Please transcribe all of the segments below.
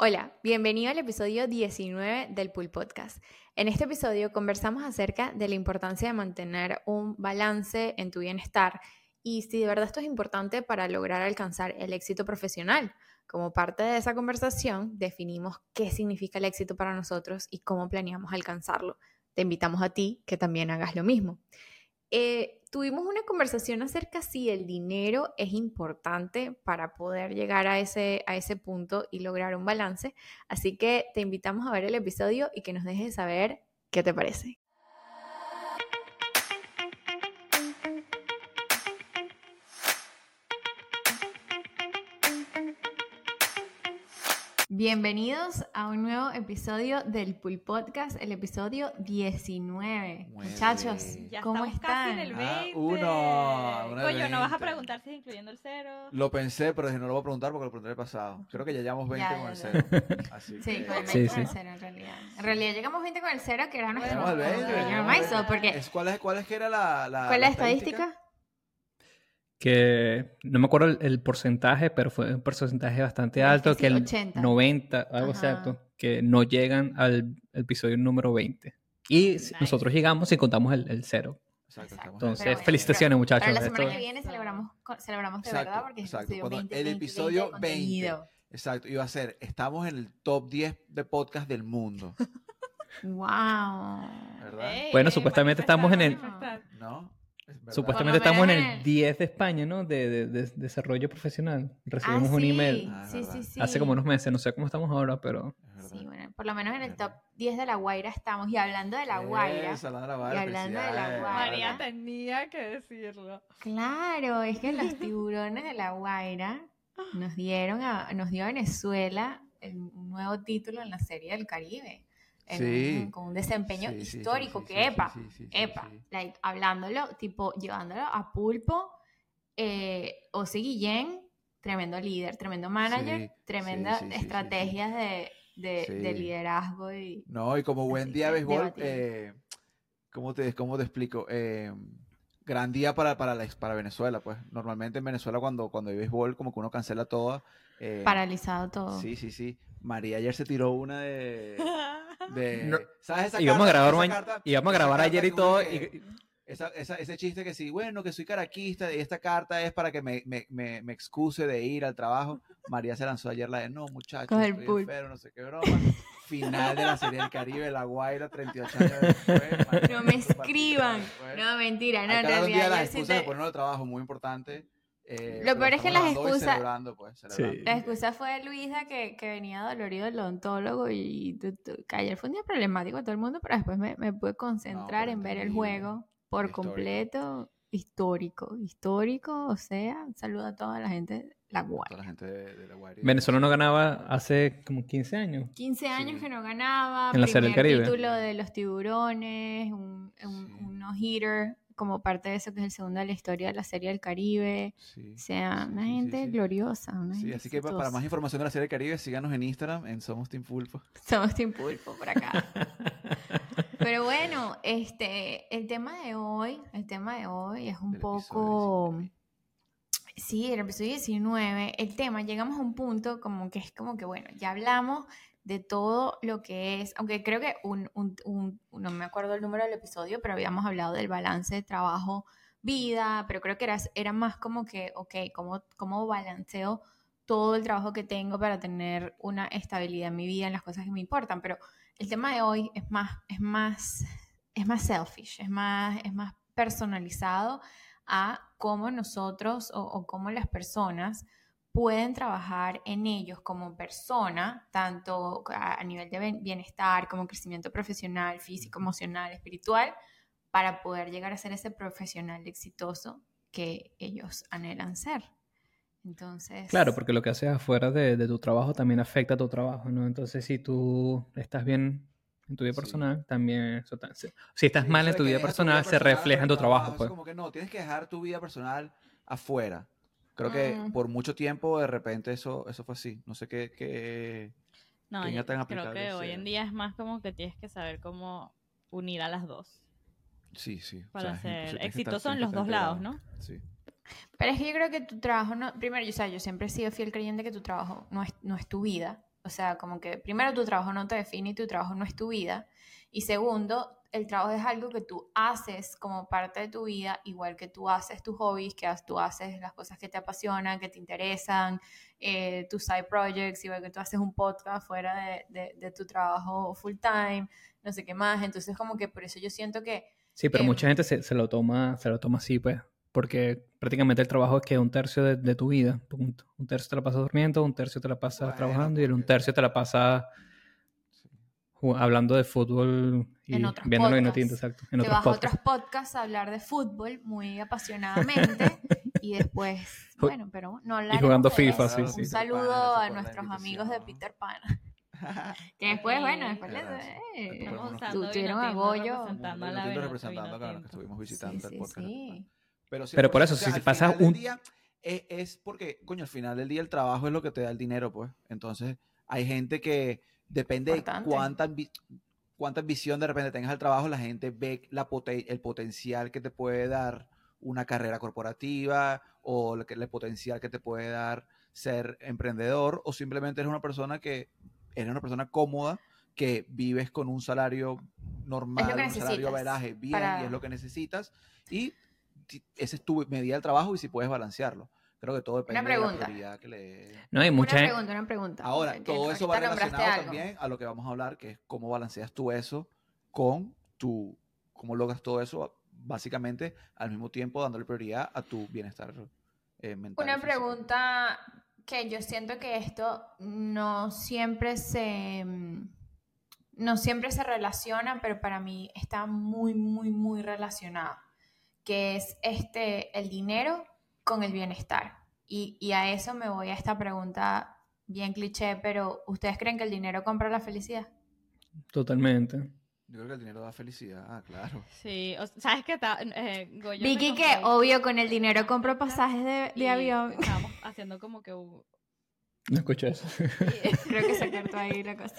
Hola, bienvenido al episodio 19 del Pool Podcast. En este episodio conversamos acerca de la importancia de mantener un balance en tu bienestar y si de verdad esto es importante para lograr alcanzar el éxito profesional. Como parte de esa conversación, definimos qué significa el éxito para nosotros y cómo planeamos alcanzarlo. Te invitamos a ti que también hagas lo mismo. Eh, tuvimos una conversación acerca si el dinero es importante para poder llegar a ese, a ese punto y lograr un balance. Así que te invitamos a ver el episodio y que nos dejes saber qué te parece. Bienvenidos a un nuevo episodio del Pool Podcast, el episodio 19. Muy Muchachos, bien. Ya ¿cómo estamos casi en están? el Ah, 20. uno, uno Coño, no vas a 20. preguntar si es incluyendo el cero. Lo pensé, pero dije, no lo voy a preguntar porque lo pregunté el pasado. Creo que ya llevamos 20 Ya, con ya, el cero. Así Sí, que- con el 20 Sí, con el sí. cero en realidad. En realidad llegamos 20 con el cero, que era nuestro Llegamos al 20. nuestro llegamos al milestone, 20. porque Es- ¿Cuál es, cuál es que era la, la ¿cuál es la la estadística? Que no me acuerdo el, el porcentaje, pero fue un porcentaje bastante alto, que que sí, el 80. 90, algo Ajá. exacto, que no llegan al episodio número 20. Y Nice. nosotros llegamos y contamos el, el cero. Exacto, Entonces, Pero bueno, felicitaciones muchachos. Para la semana Esto- que viene celebramos, celebramos de Exacto, verdad porque es exacto. el episodio Cuando 20, el 20, episodio 20 de contenido. Exacto, iba a ser, estamos en el top 10 de podcast del mundo, Wow. ¿verdad? Ey, Bueno, supuestamente estamos en el-. ¿No? Es. Supuestamente estamos en el el- 10 de España, ¿no? De, de- de desarrollo profesional. Recibimos ah, un email Ah, es Sí, verdad. sí, sí. hace como unos meses, no sé cómo estamos ahora, pero. Sí, bueno, por lo menos en el top verdad. 10 de La Guaira estamos. Y hablando de La Guaira, Eso, hablando de la Guaira, Y hablando de La Guaira. María tenía que decirlo. claro, es que los tiburones de La Guaira nos dieron a, nos dio a Venezuela el- un nuevo título en la Serie del Caribe. En Sí. con un desempeño Sí, histórico sí, que epa, epa, like, hablándolo, tipo, llevándolo a pulpo, eh, Ozzy Guillén, tremendo líder, tremendo manager, tremendas estrategias de, de- de liderazgo y No, y como buen día béisbol, eh, ¿cómo, te, ¿cómo te explico? Eh, gran día para, para, la- para Venezuela, pues. Normalmente en Venezuela cuando, cuando hay béisbol como que uno cancela todo. eh, paralizado todo. Sí, sí, sí. María ayer se tiró una de... de No, ¿Sabes esa íbamos a grabar, esa a grabar ayer y todo. y- esa- esa- ese chiste que sí, bueno, que soy caraquista y esta carta es para que me, me, me, me excuse de ir al trabajo. María se lanzó ayer la de, no, muchachos, enfermo, no sé qué broma. Final de la Serie del Caribe, La Guaira, 38 años después. No me escriban. No, mentira, no, en realidad sí excusas de al trabajo, muy importante. Eh, Lo peor es que las excusas- pues, celebrando. La excusa fue de Luisa que, que venía dolorido del odontólogo y tu- tu- que ayer fue un día problemático a todo el mundo, pero después me, me pude concentrar pero en ver el juego por Histórico. completo. Histórico, histórico, o sea, un saludo a toda la gente de La Toda la gente de, de La Guaira. Venezuela no ganaba hace como 15 años. 15 años Sí. que no ganaba, En la Serie del primer Caribe. título de los tiburones, un, un, Sí. un no-hitter como parte de eso que es el segundo de la historia de la Serie del Caribe. Sí. O sea, Sí, una sí, gente gloriosa. Una Sí, gente así que pa- para más información de la Serie del Caribe, síganos en Instagram en Somos Team Pulpo. Somos Team Pulpo por acá. Pero bueno, este, el tema de hoy, el tema de hoy es un poco, 19. sí, el episodio 19, el tema, llegamos a un punto como que es como que, bueno, ya hablamos de todo lo que es, aunque creo que no me acuerdo el número del episodio, pero habíamos hablado del balance de trabajo, vida, pero creo que era, era más como que, ok, ¿cómo, cómo balanceo todo el trabajo que tengo para tener una estabilidad en mi vida, en las cosas que me importan? Pero el tema de hoy es más, es más, es más selfish, es más, es más personalizado a cómo nosotros o, o cómo las personas pueden trabajar en ellos como persona, tanto a, nivel de bienestar, como crecimiento profesional, físico, emocional, espiritual, para poder llegar a ser ese profesional exitoso que ellos anhelan ser. Entonces, Claro, porque lo que haces afuera de, de tu trabajo también afecta a tu trabajo, ¿no? Entonces, si tú estás bien en tu vida Sí. personal, también eso si si estás Sí, mal en tu vida dejas personal, se refleja en tu trabajo, pues. como que no, tienes que dejar tu vida personal afuera. Creo que Mm. por mucho tiempo de repente eso, eso fue así. No sé qué, qué... No, yo tan creo que hoy en día es más como que tienes que saber cómo unir a las dos. Sí, sí. o Para sea, ser exitoso en los dos lados. ¿no? Sí. Pero es que yo creo que tu trabajo no. Primero, yo, o sea, yo siempre he sido fiel creyente que tu trabajo no es, no es tu vida. O sea, como que primero tu trabajo no te define y tu trabajo no es tu vida. Y segundo, el trabajo es algo que tú haces como parte de tu vida, igual que tú haces tus hobbies, que tú haces las cosas que te apasionan, que te interesan, eh, tus side projects, igual que tú haces un podcast fuera de, de, tu trabajo full time, no sé qué más. Entonces, como que por eso yo siento que... Sí, pero mucha gente se, se, lo toma, se lo toma así, pues, porque prácticamente el trabajo es que un tercio de, de tu vida, punto. Un tercio te la pasas durmiendo, un tercio te la pasas trabajando y un tercio te la pasas hablando de fútbol y en viéndolo en exacto. En Te vas a otros podcasts a hablar de fútbol muy apasionadamente y después, bueno, pero no Y jugando FIFA, sí, sí. Un saludo a nuestros amigos de Peter Pan. que después, bueno, después les eh, tuvieron a Goyo. Representando a la representando, claro, que estuvimos visitando el podcast. Pero, pero por eso, si se pasa un... Día, es, es porque, coño, al final del día el trabajo es lo que te da el dinero, pues. Entonces, hay gente que Depende de cuánta, cuánta visión de repente tengas al trabajo, la gente ve la el potencial que te puede dar una carrera corporativa o el, el potencial que te puede dar ser emprendedor o simplemente eres una persona que eres una persona cómoda que vives con un salario normal, un salario veraje bien y es lo que necesitas y ese es tu medida del trabajo y si puedes balancearlo. Creo que todo depende de la prioridad que le... No, hay mucha... Una pregunta, una pregunta. Ahora, todo eso va relacionado también a lo que vamos a hablar, que es cómo balanceas tú eso con tu... cómo logras todo eso básicamente al mismo tiempo dándole prioridad a tu bienestar eh, mental. Una pregunta que yo siento que esto no siempre se... no siempre se relaciona, pero para mí está muy, muy, muy relacionado, que es este, el dinero con el bienestar. Y, y, a eso me voy a esta pregunta bien cliché, pero ¿ustedes creen que el dinero compra la felicidad? Totalmente. Yo creo que el dinero da felicidad, ah, claro. Sí, ¿sabes qué? Eh, Vicky, que obvio con el dinero compro pasajes de, de avión. Estábamos haciendo como que... No escuché eso. creo que se cortó ahí la cosa.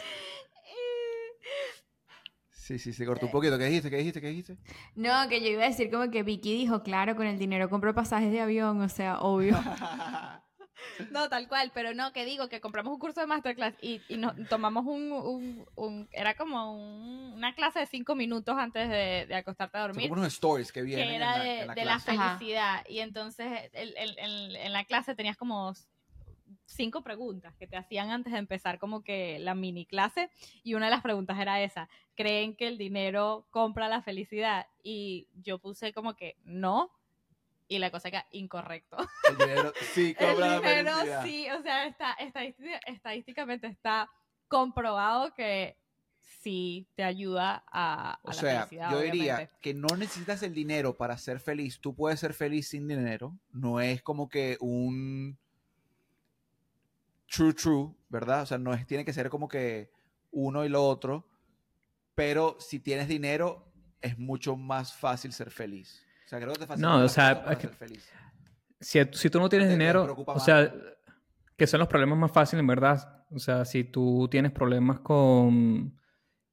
Sí, sí, se cortó un poquito. ¿Qué dijiste? ¿Qué dijiste? ¿Qué dijiste? No, que yo iba a decir como que Vicky dijo, claro, con el dinero compro pasajes de avión, o sea, obvio. no, tal cual, pero no, que digo que compramos un curso de masterclass y, y nos tomamos un, un, era como una clase de cinco minutos antes de, de acostarte a dormir. como unos stories que vienen. Que era de, la, de la felicidad. Y entonces en la clase tenías como cinco preguntas que te hacían antes de empezar como que la mini clase y una de las preguntas era esa, ¿creen que el dinero compra la felicidad? Y yo puse como que no y la cosa que incorrecto. El dinero sí compra el dinero, sí, o sea, está, estadísticamente está comprobado que sí te ayuda a, o sea, yo diría que no necesitas el dinero para ser feliz. Tú puedes ser feliz sin dinero. No es como que un true, true, ¿verdad? O sea, no es, tiene que ser como que uno y lo otro, pero si tienes dinero, es mucho más fácil ser feliz. O sea, creo que te facilita no, o sea, ser feliz. Si, si, tú no tienes dinero, o sea, que son los problemas más fáciles, en verdad. O sea, si tú tienes problemas con...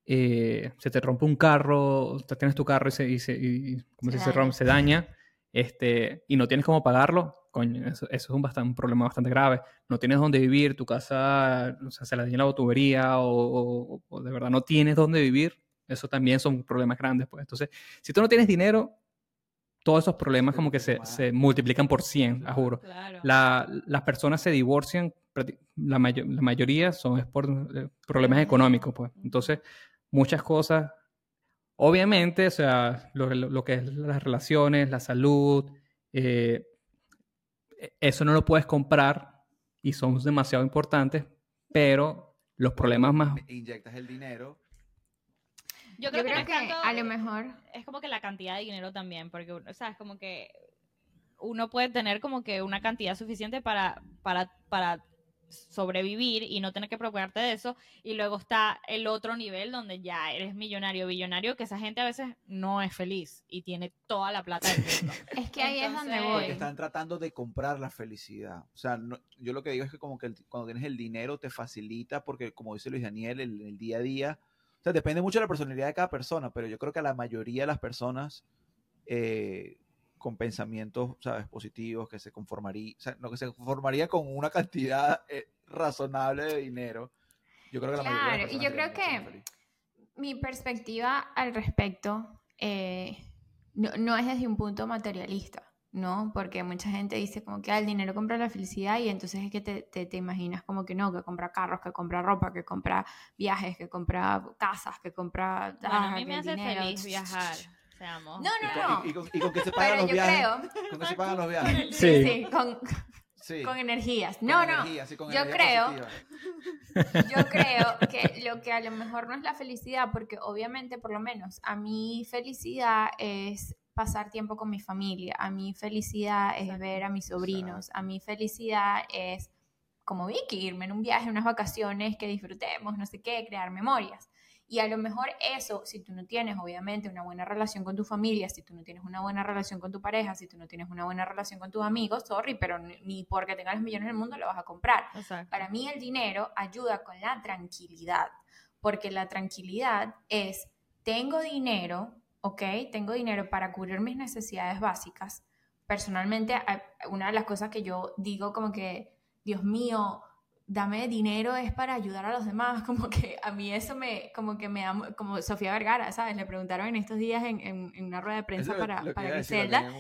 Eh, se te rompe un carro, tienes tu carro y se, y se, ¿cómo se, se, rompe, se daña, este, y no tienes cómo pagarlo, coño, eso, es un, bastante, un, problema bastante grave. No tienes dónde vivir, tu casa o sea, se la daña la tubería o, o, de verdad no tienes dónde vivir, eso también son problemas grandes. Pues. Entonces, si tú no tienes dinero, todos esos problemas como que se, se multiplican por 100, a juro. La, las personas se divorcian, la, la mayoría son por eh, problemas económicos. Pues. Entonces, muchas cosas, obviamente, o sea, lo, lo que es las relaciones, la salud, eh, e, eso no lo puedes comprar y son demasiado importantes, pero los problemas más... Inyectas el dinero. Yo creo, que, a lo mejor... Es como que la cantidad de dinero también, porque, o sea, es como que uno puede tener como que una cantidad suficiente para, para, para sobrevivir y no tener que preocuparte de eso. Y luego está el otro nivel donde ya eres millonario, billonario, que esa gente a veces no es feliz y tiene toda la plata del mundo. es que ahí es donde voy. están tratando de comprar la felicidad. O sea, yo lo que digo es que como que cuando tienes el dinero te facilita porque como dice Luis Daniel, el, el día a día, sea, depende mucho de la personalidad de cada persona, pero yo creo que a la mayoría de las personas eh, con pensamientos, ¿sabes? Positivos, que se conformaría, o sea, no, que se conformaría con una cantidad eh, razonable de dinero, Yo creo que la claro, y yo creo que mi perspectiva al respecto eh, no, no, es desde un punto materialista, ¿no? Porque mucha gente dice como que ah, el dinero compra la felicidad y entonces es que te, te, imaginas como que no, que compra carros, que compra ropa, que compra viajes, que compra casas, que compra... Bueno, a mí me hace feliz viajar. Seamos. No, no, no. Y con, y con, que se pagan los viajes. Creo... Con que se pagan los viajes. Sí, sí, con, con energías. No, no. yo creo. Yo creo que lo que a lo mejor no es la felicidad, porque obviamente, por lo menos, a mí felicidad es pasar tiempo con mi familia. A mí felicidad es ver a mis sobrinos. A mí felicidad es, como Vicky, irme en un viaje, unas vacaciones que disfrutemos, no sé qué, crear memorias. Y a lo mejor eso, si tú no tienes obviamente una buena relación con tu familia, si tú no tienes una buena relación con tu pareja, si tú no tienes una buena relación con tus amigos, sorry, pero ni porque tengas los millones del mundo lo vas a comprar. Para mí el dinero ayuda con la tranquilidad, porque la tranquilidad es, tengo dinero, ¿ok? Tengo dinero para cubrir mis necesidades básicas. Personalmente, una de las cosas que yo digo como que, Dios mío, dame dinero es para ayudar a los demás, como que a mí eso me, como que me da, como Sofía Vergara, ¿sabes? Le preguntaron en estos días en, en, una rueda de prensa para, para Griselda,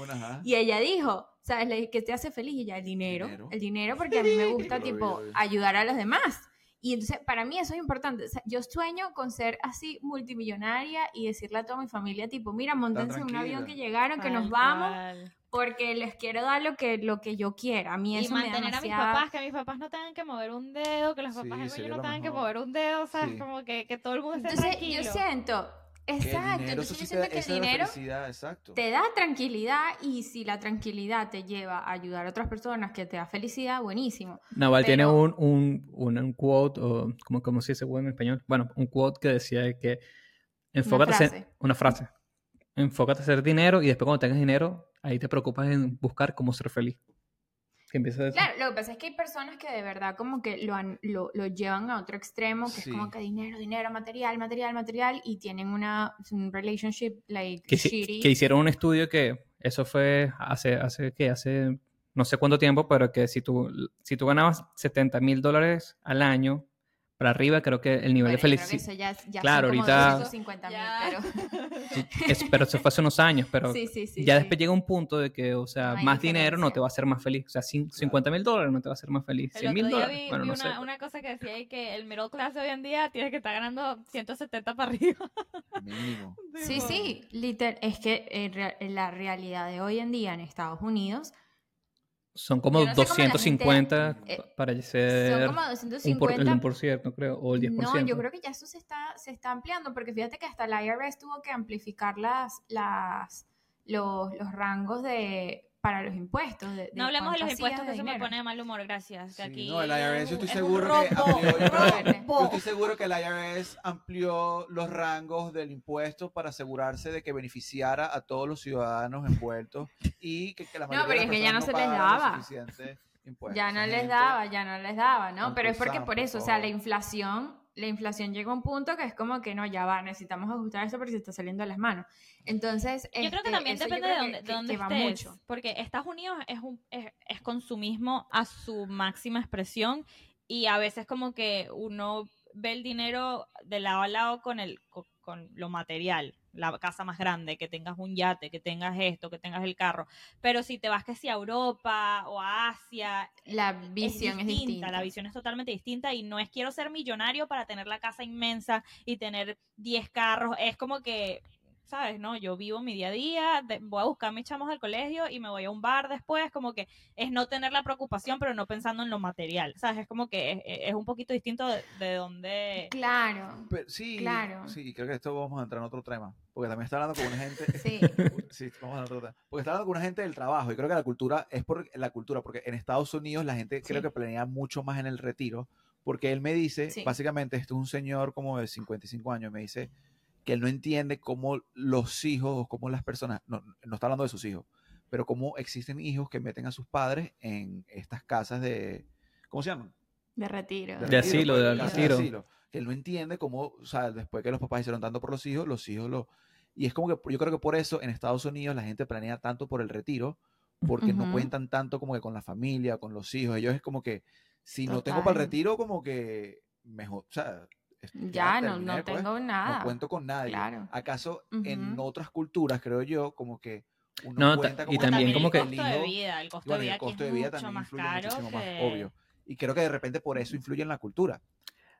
y ella dijo, ¿sabes? ¿Qué te hace feliz? Y ella, el dinero, el dinero porque a mí me gusta, tipo, ayudar a los demás. Y entonces, para mí eso es importante. yo sueño con ser así multimillonaria y decirle a toda mi familia, tipo, mira, montense en un avión que llegaron, que nos vamos, porque les quiero dar lo que, lo que yo quiera. A mí eso y mantener a mis papás, que mis papás no tengan que mover un dedo, que los papás de no tengan que mover un dedo, ¿sabes? Como que, que, todo el mundo esté Entonces, tranquilo. yo siento, exacto, entonces yo siento que el dinero te da tranquilidad y si la tranquilidad te lleva a ayudar a otras personas que te da felicidad, buenísimo. Naval tiene un, un, un, quote, o como, como se dice en español, bueno, un quote que decía que enfócate una frase. una frase. Enfócate a hacer dinero y después cuando tengas dinero, ahí te preocupas en buscar cómo ser feliz. Que claro, lo que pasa es que hay personas que de verdad como que lo, lo, lo llevan a otro extremo, que es como que dinero, dinero, material, material, material, y tienen una un relationship like que, shitty. que hicieron un estudio que eso fue hace, hace, ¿qué? Hace no sé cuánto tiempo, pero que si tú, si tú ganabas 70 mil dólares al año, para arriba, creo que el nivel de felicidad. Ya, ya claro, ahorita. pero... pero eso fue hace unos años, pero ya después llega un punto de que, o sea, más dinero no te va a hacer más feliz. O sea, 50 mil dólares no te va a hacer más feliz. 100 mil dólares. Vi, bueno, vi una, una, cosa que decía ahí que el middle class hoy en día tiene que estar ganando 170 para arriba. Mínimo. Sí, sí, literal. Es que en la realidad de hoy en día en Estados Unidos son como 250 eh, para ser son como 250, un por, ciento, creo, o el 10%. No, yo creo que ya eso se está, se está ampliando, porque fíjate que hasta la IRS tuvo que amplificar las, las, los, los rangos de para los impuestos. De, no hablemos de los impuestos, que eso me pone de mal humor, gracias. aquí no, el IRS, yo estoy seguro que amplió, yo, estoy seguro que el IRS amplió los rangos del impuesto para asegurarse de que beneficiara a todos los ciudadanos envueltos y que, que la mayoría no, pero es que ya no, se les daba. Ya no les daba, ya no les daba, ¿no? Pero es porque por eso, o sea, la inflación la inflación llega a un punto que es como que no, ya va, necesitamos ajustar eso porque se está saliendo de las manos. Entonces, yo creo que este, también depende de dónde, de dónde estés, porque Estados Unidos es, un, es, es consumismo a su máxima expresión y a veces como que uno ve el dinero de lado a lado con, el, con lo material la casa más grande, que tengas un yate, que tengas esto, que tengas el carro. Pero si te vas que si a Europa o a Asia, la visión es distinta, La visión es totalmente distinta y no es quiero ser millonario para tener la casa inmensa y tener 10 carros. Es como que ¿sabes? No, yo vivo mi día a día, voy a buscar a mis chamos del colegio y me voy a un bar después, como que es no tener la preocupación, pero no pensando en lo material, ¿sabes? Es como que es, un poquito distinto de, de donde... Claro. sí, claro. Sí, creo que esto vamos a entrar en otro tema, porque también está hablando con una gente... sí. sí, vamos a otro tema. Porque está hablando con una gente del trabajo y creo que la cultura es por la cultura, porque en Estados Unidos la gente creo que planea mucho más en el retiro, porque él me dice, básicamente, esto es un señor como de 55 años, me dice que él no entiende cómo los hijos o cómo las personas, no, no está hablando de sus hijos, pero cómo existen hijos que meten a sus padres en estas casas de, ¿cómo se llaman? De retiro. De, asilo, de, retiro. Que él no entiende cómo, o sea, después que los papás hicieron tanto por los hijos, los hijos lo... Y es como que yo creo que por eso en Estados Unidos la gente planea tanto por el retiro, porque no cuentan tanto como que con la familia, con los hijos. Ellos es como que, si no tengo para el retiro, como que mejor, o sea, ya, no, no pues, tengo nada. No cuento con nadie. ¿Acaso en otras culturas, creo yo, como que uno no, cuenta y también como que el costo de vida, el costo de vida, el costo de vida también influye muchísimo más, obvio. Y creo que de repente por eso influye en la cultura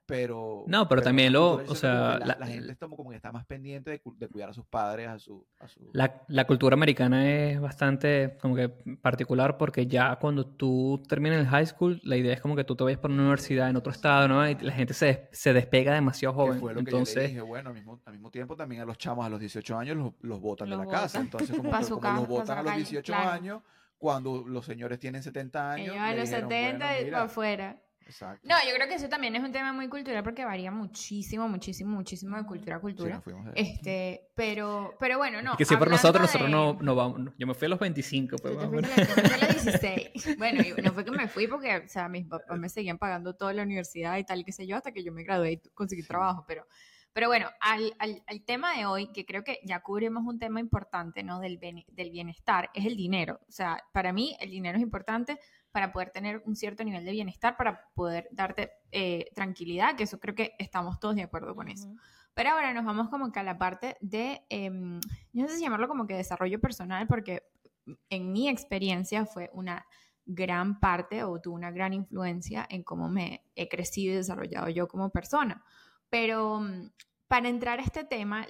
pero... No, pero, también lo, o sea... La, gente está como que está más pendiente de, cuidar a sus padres, a su... La, la, cultura americana es bastante como que particular porque ya cuando tú terminas el high school, la idea es como que tú te vayas por una universidad en otro estado, ¿no? Y la gente se, se despega demasiado joven. Fue lo entonces... que yo dije, bueno, al mismo, al mismo, tiempo también a los chamos a los 18 años los, los botan de la casa. Entonces, como, que, como los botan a los 18 años, cuando los señores tienen 70 años... Ellos a los 70 y para afuera. No, yo creo que eso también es un tema muy cultural porque varía muchísimo, muchísimo, muchísimo de cultura a cultura. este, pero, pero bueno, no. que si por nosotros, nosotros no, no, vamos. Yo me fui a los 25, pues vamos. Yo a los 16. bueno, no fue que me fui porque, o sea, mis papás me seguían pagando toda la universidad y tal, qué sé yo, hasta que yo me gradué y conseguí trabajo, pero... Pero bueno, al, al, al, tema de hoy, que creo que ya cubrimos un tema importante, ¿no? Del, del bienestar, es el dinero. O sea, para mí el dinero es importante para poder tener un cierto nivel de bienestar, para poder darte eh, tranquilidad, que eso creo que estamos todos de acuerdo con eso. Pero ahora nos vamos como que a la parte de, eh, no sé si llamarlo como que desarrollo personal, porque en mi experiencia fue una gran parte o tuvo una gran influencia en cómo me he crecido y desarrollado yo como persona. Pero mm, para entrar a este tema,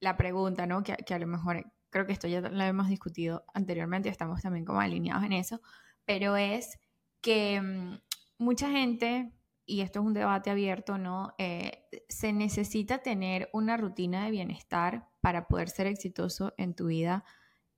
la pregunta, ¿no? Que, que, a lo mejor creo que esto ya lo hemos discutido anteriormente, estamos también como alineados en eso, pero es que mm, mucha gente, y esto es un debate abierto, ¿no? Eh, se necesita tener una rutina de bienestar para poder ser exitoso en tu vida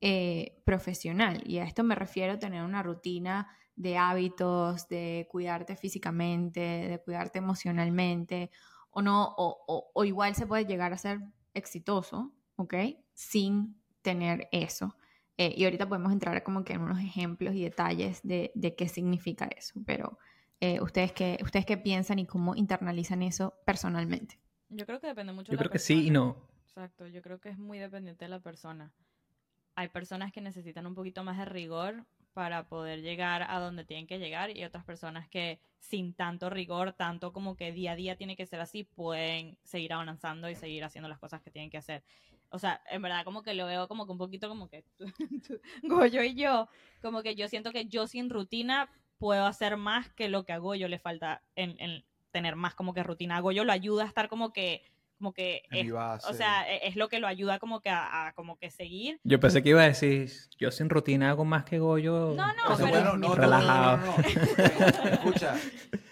eh, profesional. Y a esto me refiero a tener una rutina de hábitos, de cuidarte físicamente, de cuidarte emocionalmente, o no, o, o igual se puede llegar a ser exitoso, ¿ok? Sin tener eso. Eh, y ahorita podemos entrar como que en unos ejemplos y detalles de, de qué significa eso, pero eh, ¿ustedes, qué, ¿ustedes qué piensan y cómo internalizan eso personalmente? Yo creo que depende mucho Yo creo que sí y no. Exacto, yo creo que es muy dependiente de la persona. Hay personas que necesitan un poquito más de rigor para poder llegar a donde tienen que llegar y otras personas que sin tanto rigor, tanto como que día a día tiene que ser así, pueden seguir avanzando y seguir haciendo las cosas que tienen que hacer. O sea, en verdad como que lo veo como que un poquito como que Goyo y yo, como que yo siento que yo sin rutina puedo hacer más que lo que a Goyo le falta en, en tener más como que rutina. A Goyo lo ayuda a estar como que como que es, o sea, e, es lo que lo ayuda como que a, como que seguir. Yo pensé que iba a decir, yo sin rutina hago más que Goyo. No, no, pero no, relajado. No, Escucha,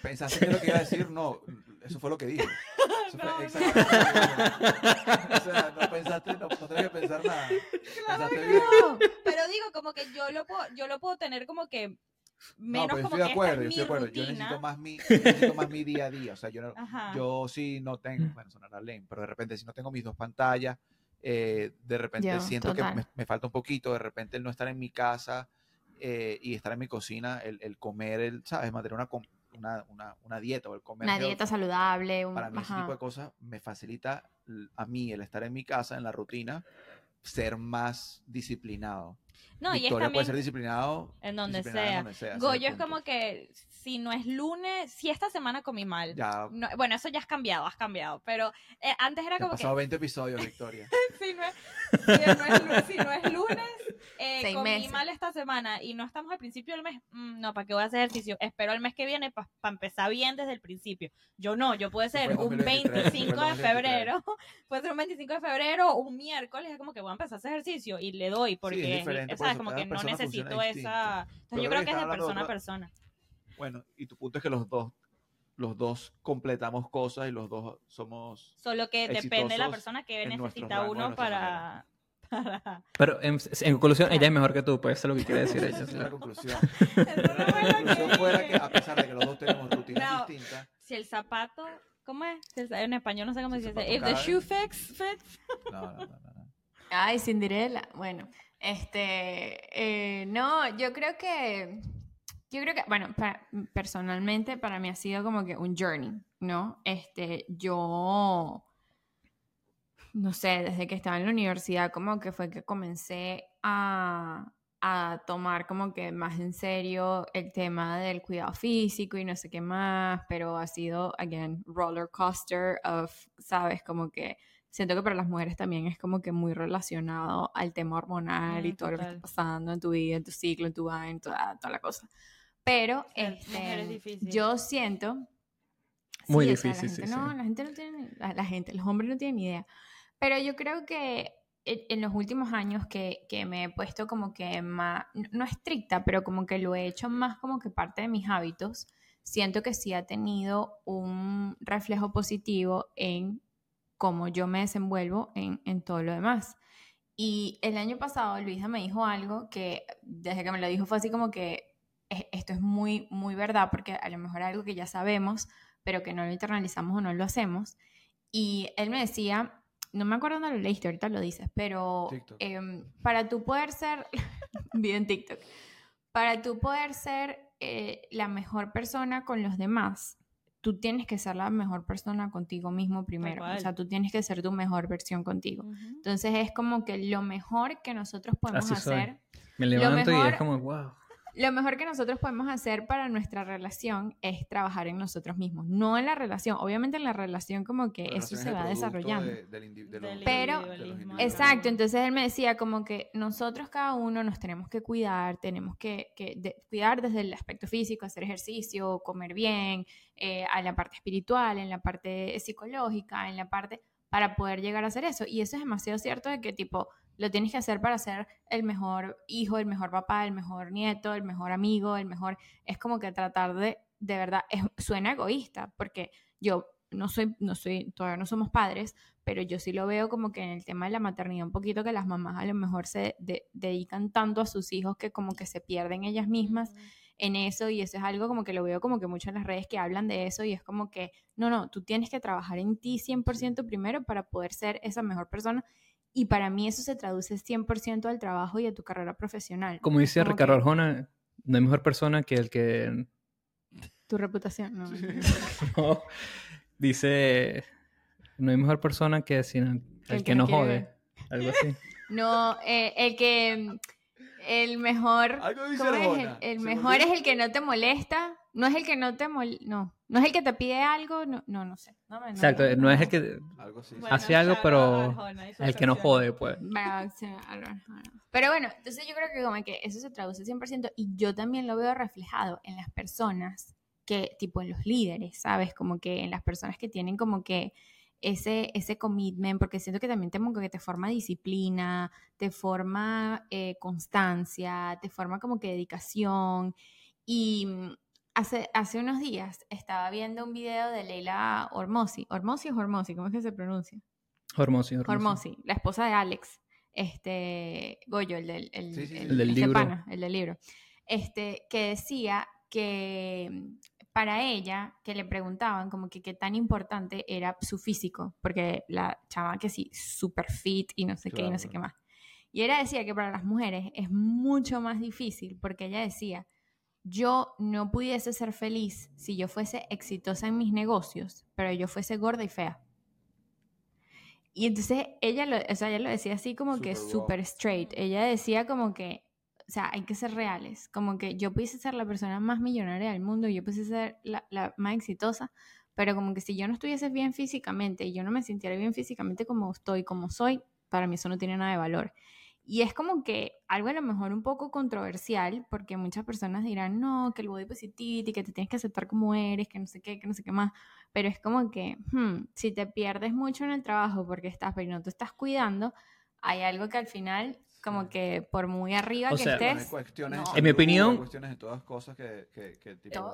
pensaste que lo que iba a decir, no, eso fue lo que dije. Eso fue exactamente O sea, no pensaste, no, no que pensar nada. Claro no. Pero digo, como que yo lo puedo, yo lo puedo tener como que menos no, pero estoy de acuerdo, yo estoy de acuerdo. Yo necesito más mi, necesito más mi día a día. O sea, yo, no, yo sí no tengo, mm. bueno, sonará lame, pero de repente si no tengo mis dos pantallas, eh, de repente siento que me, me, falta un poquito, de repente el no estar en mi casa eh, y estar en mi cocina, el, el comer, el, ¿sabes? Mantener una, una, una, una dieta o el comer. Una dieta saludable. Un, para mí ese tipo de cosas me facilita a mí el estar en mi casa, en la rutina, ser más disciplinado. No, y es también puede ser disciplinado en donde sea. Goyo es como que si no es lunes, si esta semana comí mal. Ya. bueno, eso ya has cambiado, has cambiado. Pero eh, antes era como. Han pasado 20 episodios, Victoria. si, no es, si, no es, lunes, eh, comí mal esta semana y no estamos al principio del mes. Mm, no, ¿para qué voy a hacer ejercicio? Espero el mes que viene para empezar bien desde el principio. Yo no, yo puede ser un 25 de febrero, puede ser un 25 de febrero, un miércoles, es como que voy a empezar a hacer ejercicio y le doy porque, es Como que no necesito esa. Entonces, yo creo que es de persona a persona. Bueno, y tu punto es que los dos los dos completamos cosas y los dos somos. Solo que depende de la persona que necesita uno para, Pero en, conclusión, ella es mejor que tú, pues eso es lo que quiere decir ella. Esa es la conclusión. la conclusión fuera que, a pesar de que los dos tenemos rutinas distintas. Si el zapato. ¿Cómo es? En español no sé cómo se dice. If the shoe fits, fits. No, no, no, no. Ay, Cinderella. Bueno, este. Eh, no, yo creo que yo creo que, bueno, personalmente para mí ha sido como que un journey, ¿no? Este, yo, no sé, desde que estaba en la universidad, como que fue que comencé a, a tomar como que más en serio el tema del cuidado físico y no sé qué más, pero ha sido, again, roller coaster of, sabes, como que siento que para las mujeres también es como que muy relacionado al tema hormonal y mm, todo lo que está pasando en tu vida, en tu ciclo, en tu en toda, toda la cosa. Pero este, yo siento... Muy difícil, la gente, No, la gente no tiene, la, gente, los hombres no tienen ni idea. Pero yo creo que en los últimos años que, que, me he puesto como que más, no estricta, pero como que lo he hecho más como que parte de mis hábitos, siento que sí ha tenido un reflejo positivo en cómo yo me desenvuelvo en, en todo lo demás. Y el año pasado Luisa me dijo algo que desde que me lo dijo fue así como que esto es muy, muy verdad, porque a lo mejor algo que ya sabemos, pero que no lo internalizamos o no lo hacemos. Y él me decía, no me acuerdo dónde lo leíste, ahorita lo dices, pero em, para tú poder ser, bien TikTok, para tú poder ser eh, la mejor persona con los demás, tú tienes que ser la mejor persona contigo mismo primero. O sea, tú tienes que ser tu mejor versión contigo. Entonces es como que lo mejor que nosotros podemos hacer. Me levanto y es como, wow. Lo mejor que nosotros podemos hacer para nuestra relación es trabajar en nosotros mismos, no en la relación. Obviamente en la relación como que eso se va desarrollando. Pero, exacto, entonces él me decía como que nosotros cada uno nos tenemos que cuidar, tenemos que, cuidar desde el aspecto físico, hacer ejercicio, comer bien, eh, a la parte espiritual, en la parte psicológica, en la parte para poder llegar a hacer eso. Y eso es demasiado cierto de que tipo lo tienes que hacer para ser el mejor hijo, el mejor papá, el mejor nieto, el mejor amigo, el mejor... Es como que tratar de, de verdad, suena egoísta, porque yo no soy, no soy, todavía no somos padres, pero yo sí lo veo como que en el tema de la maternidad un poquito que las mamás a lo mejor se dedican tanto a sus hijos que como que se pierden ellas mismas en eso y eso es algo como que lo veo como que mucho en las redes que hablan de eso y es como que, no, no, tú tienes que trabajar en ti 100% primero para poder ser esa mejor persona y para mí eso se traduce 100% al trabajo y a tu carrera profesional. Como dice Ricardo Arjona, no hay mejor persona que el que... Tu reputación, no. no dice, no hay mejor persona que el, el, que, no jode. Algo así. No, eh, el que... El mejor... el, mejor es el que no te molesta no es el que no te mol... no, no es el que te pide algo, no, no, no sé. Exacto, no es el que hace algo, pero el que no jode, pues. Pero bueno, entonces yo creo que como que eso se traduce 100% y yo también lo veo reflejado en las personas que, tipo en los líderes, ¿sabes? Como que en las personas que tienen como que ese, ese commitment, porque siento que también tengo que te forma disciplina, te forma eh, constancia, te forma como que dedicación y Hace, hace unos días estaba viendo un video de Leila Hormosi. ¿Hormosi o Hormosi? ¿Cómo es que se pronuncia? Hormosi. Hormosi, la esposa de Alex. Este, Goyo, el del, el, del libro. el del libro. Este, que decía que para ella, que le preguntaban como que qué tan importante era su físico, porque la chava que sí, super fit y no sé qué y no sé qué más. Y ella decía que para las mujeres es mucho más difícil, porque ella decía yo no pudiese ser feliz si yo fuese exitosa en mis negocios, pero yo fuese gorda y fea. Y entonces ella lo, o sea, ella lo decía así como que súper straight. Ella decía como que, o sea, hay que ser reales. Como que yo pudiese ser la persona más millonaria del mundo, yo pudiese ser la, la más exitosa, pero como que si yo no estuviese bien físicamente y yo no me sintiera bien físicamente como estoy, como soy, para mí eso no tiene nada de valor. Y es como que algo a lo mejor un poco controversial, porque muchas personas dirán, no, que el body positivity, que te tienes que aceptar como eres, que no sé qué, que no sé qué más. Pero es como que, hmm, si te pierdes mucho en el trabajo porque estás, pero no te estás cuidando, hay algo que al final, como que por muy arriba que estés. en mi opinión. Cuestiones de todas cosas que, que, tipo,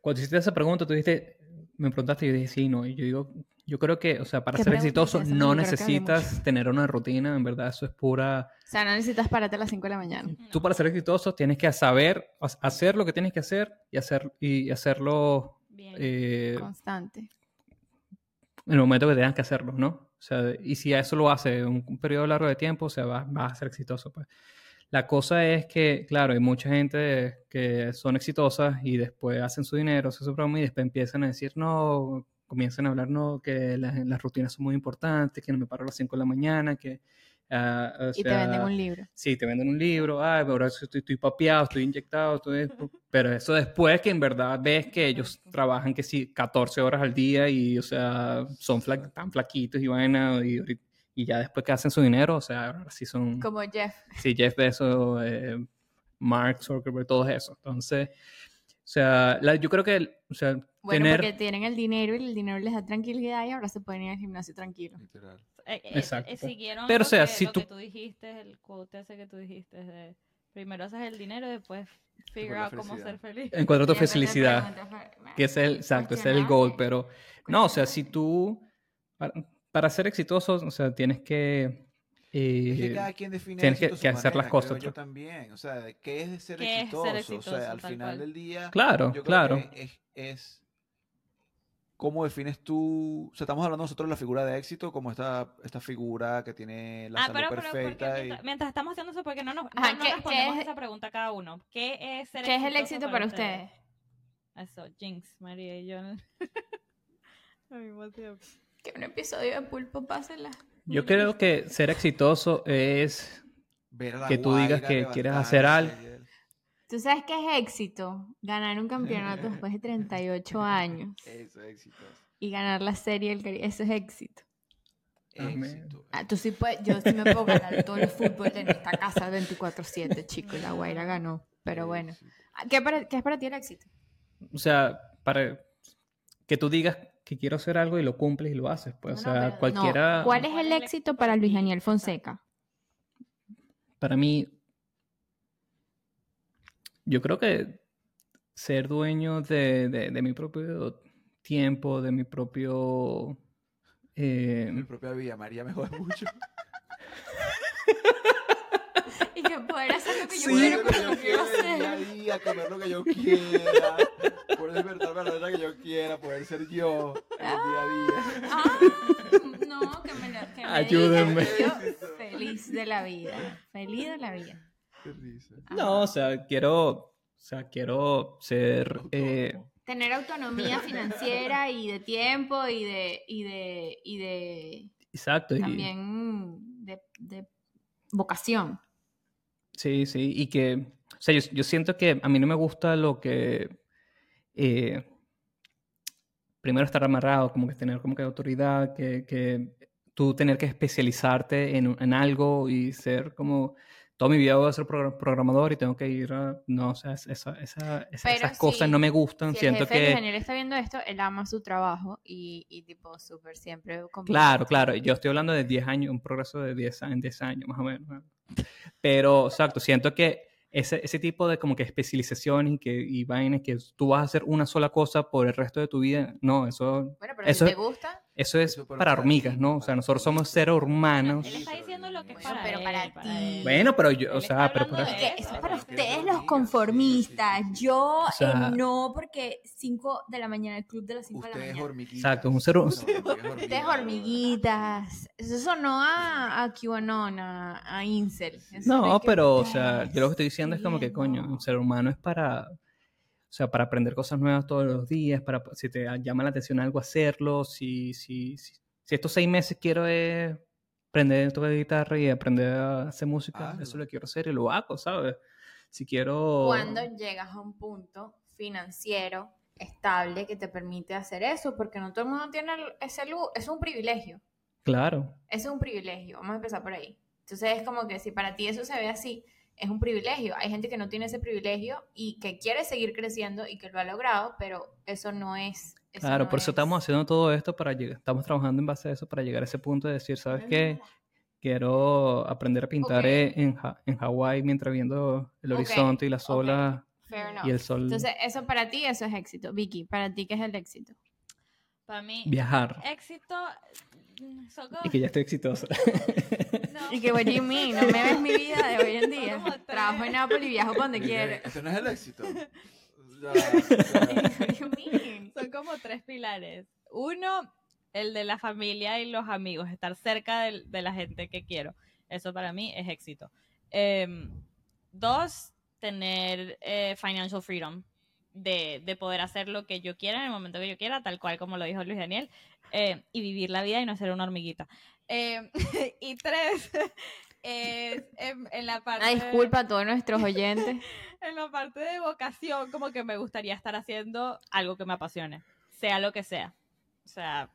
Cuando hiciste esa pregunta, tú dijiste, me preguntaste y yo dije, sí, no. Y yo digo, yo creo que, o sea, para ser exitoso no necesitas tener una rutina, en verdad, eso es pura... O sea, no necesitas pararte a las 5 de la mañana. Tú para ser exitoso tienes que saber hacer lo que tienes que hacer y, hacer, y hacerlo... Eh, Constante. En el momento que tengas que hacerlo, ¿no? O sea, y si a eso lo hace un, un periodo largo de tiempo, o sea, vas, a ser exitoso, pues. La cosa es que, claro, hay mucha gente que son exitosas y después hacen su dinero, hacen su y después empiezan a decir, no, comienzan a hablar, no, que las, rutinas son muy importantes, que no me paro a las 5 de la mañana, que Ah, y te venden un libro. Sí, te venden un libro, ay, ahora estoy, estoy papeado, estoy inyectado, pero eso después que en verdad ves que ellos trabajan que sí 14 horas al día y, o sea, son tan flaquitos y vaina y, y, ya después que hacen su dinero, o sea, ahora sí son... Como Jeff. Sí, Jeff Bezos, eh, Mark Zuckerberg, todo eso. Entonces, o sea, yo creo que, o sea, bueno, porque tienen el dinero y el dinero les da tranquilidad y ahora se pueden ir al gimnasio tranquilo. Literal. Eh, eh, Exacto. Eh, siguieron Pero, o sea, si tú... que tú dijiste, el quote ese que tú dijiste de primero haces el dinero y después figure out cómo ser feliz. Encuentra tu felicidad. Que es el, exacto, es el goal, pero no, o sea, si tú, para, ser exitoso, o sea, tienes que... es que cada quien define tienes que, hacer las cosas. Yo también, o sea, ¿qué es ser, exitoso? O sea, al final del día, claro, claro. es ¿Cómo defines tú? O sea, estamos hablando nosotros de la figura de éxito, como esta, esta figura que tiene la ah, salud perfecta. mientras, estamos haciendo eso, porque no nos, no, respondemos esa pregunta cada uno. ¿Qué es ser ¿Qué es el éxito para ustedes? Eso, Jinx, María y yo. Al mismo tiempo. Que un episodio de Pulpo, pásela. Yo creo que ser exitoso es que tú digas que quieres hacer algo ¿Tú sabes qué es éxito? Ganar un campeonato después de 38 años. Eso es éxito. Y ganar la serie del Caribe. Eso es éxito. Éxito. Ah, tú sí puedes, yo sí me puedo ganar todo el fútbol de esta casa 24-7, chicos. La Guaira ganó. Pero bueno. Ah, ¿Qué, ¿Qué es para ti el éxito? O sea, para que tú digas que quiero hacer algo y lo cumples y lo haces. Pues, o sea, cualquiera. ¿Cuál es el éxito para Luis Daniel Fonseca? Para mí, yo creo que ser dueño de, mi propio tiempo, de mi propio... Eh... Mi propia vida, María me jode mucho. y que poder hacer lo que yo quiero con lo que yo hacer. Día a día, comer lo que yo quiera, poder despertarme a la hora que yo quiera, poder ser yo en el día a día. Ah, no, que me, que me Ayúdenme. feliz de la vida, feliz de la vida. No, o sea, quiero, o sea, quiero ser... Eh, Tener autonomía financiera y de tiempo y de... Y de, y de Exacto. También de, vocación. Sí, sí, y que, o sea, yo, siento que a mí no me gusta lo que... Eh, primero estar amarrado, como que tener como que autoridad, que, que tú tener que especializarte en, en, algo y ser como toda mi vida voy a ser programador y tengo que ir a... No, o sea, esa, esa, esas cosas no me gustan. Si Siento el jefe que... ingeniero está viendo esto, él ama su trabajo y, y tipo súper siempre... Claro, claro. Yo estoy hablando de 10 años, un progreso de 10 años, 10 años más o menos. Pero, exacto, siento que ese, ese tipo de como que especialización y que y vainas que tú vas a hacer una sola cosa por el resto de tu vida, no, eso... Bueno, pero eso, si te gusta... Eso es para hormigas, ¿no? O sea, nosotros somos seres humanos. Él está diciendo lo que es para, pero para ti. Bueno, pero yo, o sea, pero para... eso es para ustedes los conformistas. Yo eh, no, porque 5 de la mañana, el club de las 5 de la mañana. Hormiguitas. Exacto, un ser Ustedes hormiguitas. Eso sonó a, a QAnon, a, a Incel. no, pero, o sea, yo lo que estoy diciendo es como que, coño, un ser humano es para sea, para aprender cosas nuevas todos los días, para si te llama la atención algo, hacerlo. Si, si, si, si estos seis meses quiero es aprender a tocar guitarra y aprender a hacer música, eso lo quiero hacer y lo hago, ¿sabes? Si quiero... Cuando llegas a un punto financiero estable que te permite hacer eso, porque no todo el mundo tiene ese luz, es un privilegio. Claro. Es un privilegio, vamos a empezar por ahí. Entonces es como que si para ti eso se ve así, es un privilegio. Hay gente que no tiene ese privilegio y que quiere seguir creciendo y que lo ha logrado, pero eso no es... claro, por eso estamos haciendo todo esto para llegar, estamos trabajando en base a eso para llegar a ese punto de decir, ¿sabes qué? Quiero aprender a pintar en, en Hawái mientras viendo el horizonte y las olas y el sol. Entonces, eso para ti, eso es éxito. Vicky, ¿para ti qué es el éxito? Para mí, viajar. Éxito. Y que ya estoy exitosa. Y que, what do you mean? No me ves mi vida de hoy en día. Trabajo en Apple y viajo para donde quiera. Ese no es el éxito. Son como tres pilares. Uno, el de la familia y los amigos, estar cerca de, de la gente que quiero. Eso para mí es éxito. Em, dos, tener eh, financial freedom. De, poder hacer lo que yo quiera en el momento que yo quiera, tal cual como lo dijo Luis Daniel, eh, y vivir la vida y no ser una hormiguita. Eh, y tres, es en, la parte... Una disculpa a todos nuestros oyentes. en la parte de vocación, como que me gustaría estar haciendo algo que me apasione, sea lo que sea. O sea,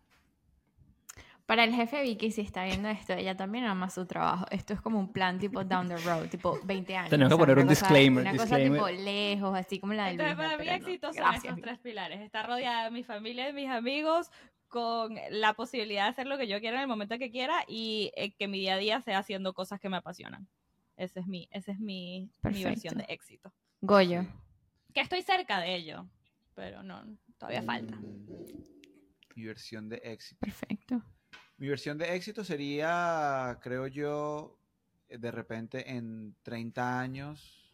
para el jefe Vicky, si está viendo esto, ella también ama su trabajo. Esto es como un plan tipo down the road, tipo 20 años. Tenemos que poner un disclaimer. Una cosa tipo lejos, así como la del Entonces, para mí éxito son esos tres pilares. Estar rodeada de mi familia, de mis amigos, con la posibilidad de hacer lo que yo quiera en el momento que quiera y eh, que mi día a día sea haciendo cosas que me apasionan. Ese es mi, ese es mi, mi versión de éxito. Goyo. Que estoy cerca de ello, pero no, todavía falta. Mi versión de éxito. Perfecto. Mi versión de éxito sería, creo yo, eh, de repente en 30 años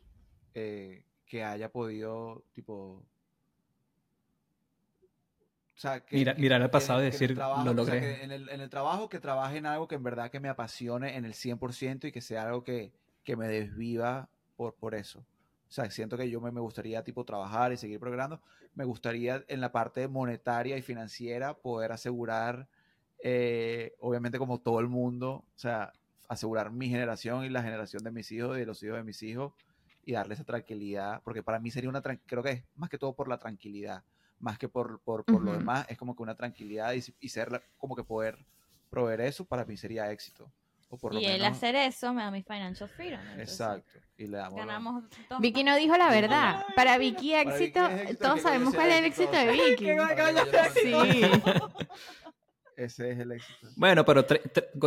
eh, que haya podido, tipo... O sea, que, Mira, mirar al pasado y decir, lo logré. en, el, en, el, trabajo que trabaje en algo que en verdad que me apasione en el 100% y que sea algo que, que me desviva por, por eso. O sea, siento que yo me, me, gustaría tipo trabajar y seguir programando. Me gustaría en la parte monetaria y financiera poder asegurar eh, obviamente como todo el mundo, o sea, asegurar mi generación y la generación de mis hijos y de los hijos de mis hijos y darle esa tranquilidad, porque para mí sería una, creo que es más que todo por la tranquilidad, más que por, por, por lo demás, es como que una tranquilidad y, y, ser como que poder proveer eso para mí sería éxito. O por y el hacer eso me da mi financial freedom. Exacto. Y le damos ganamos Vicky no dijo la verdad. Para Vicky éxito, todos sabemos cuál es el éxito de Vicky. sí. Ese es el éxito. Bueno, pero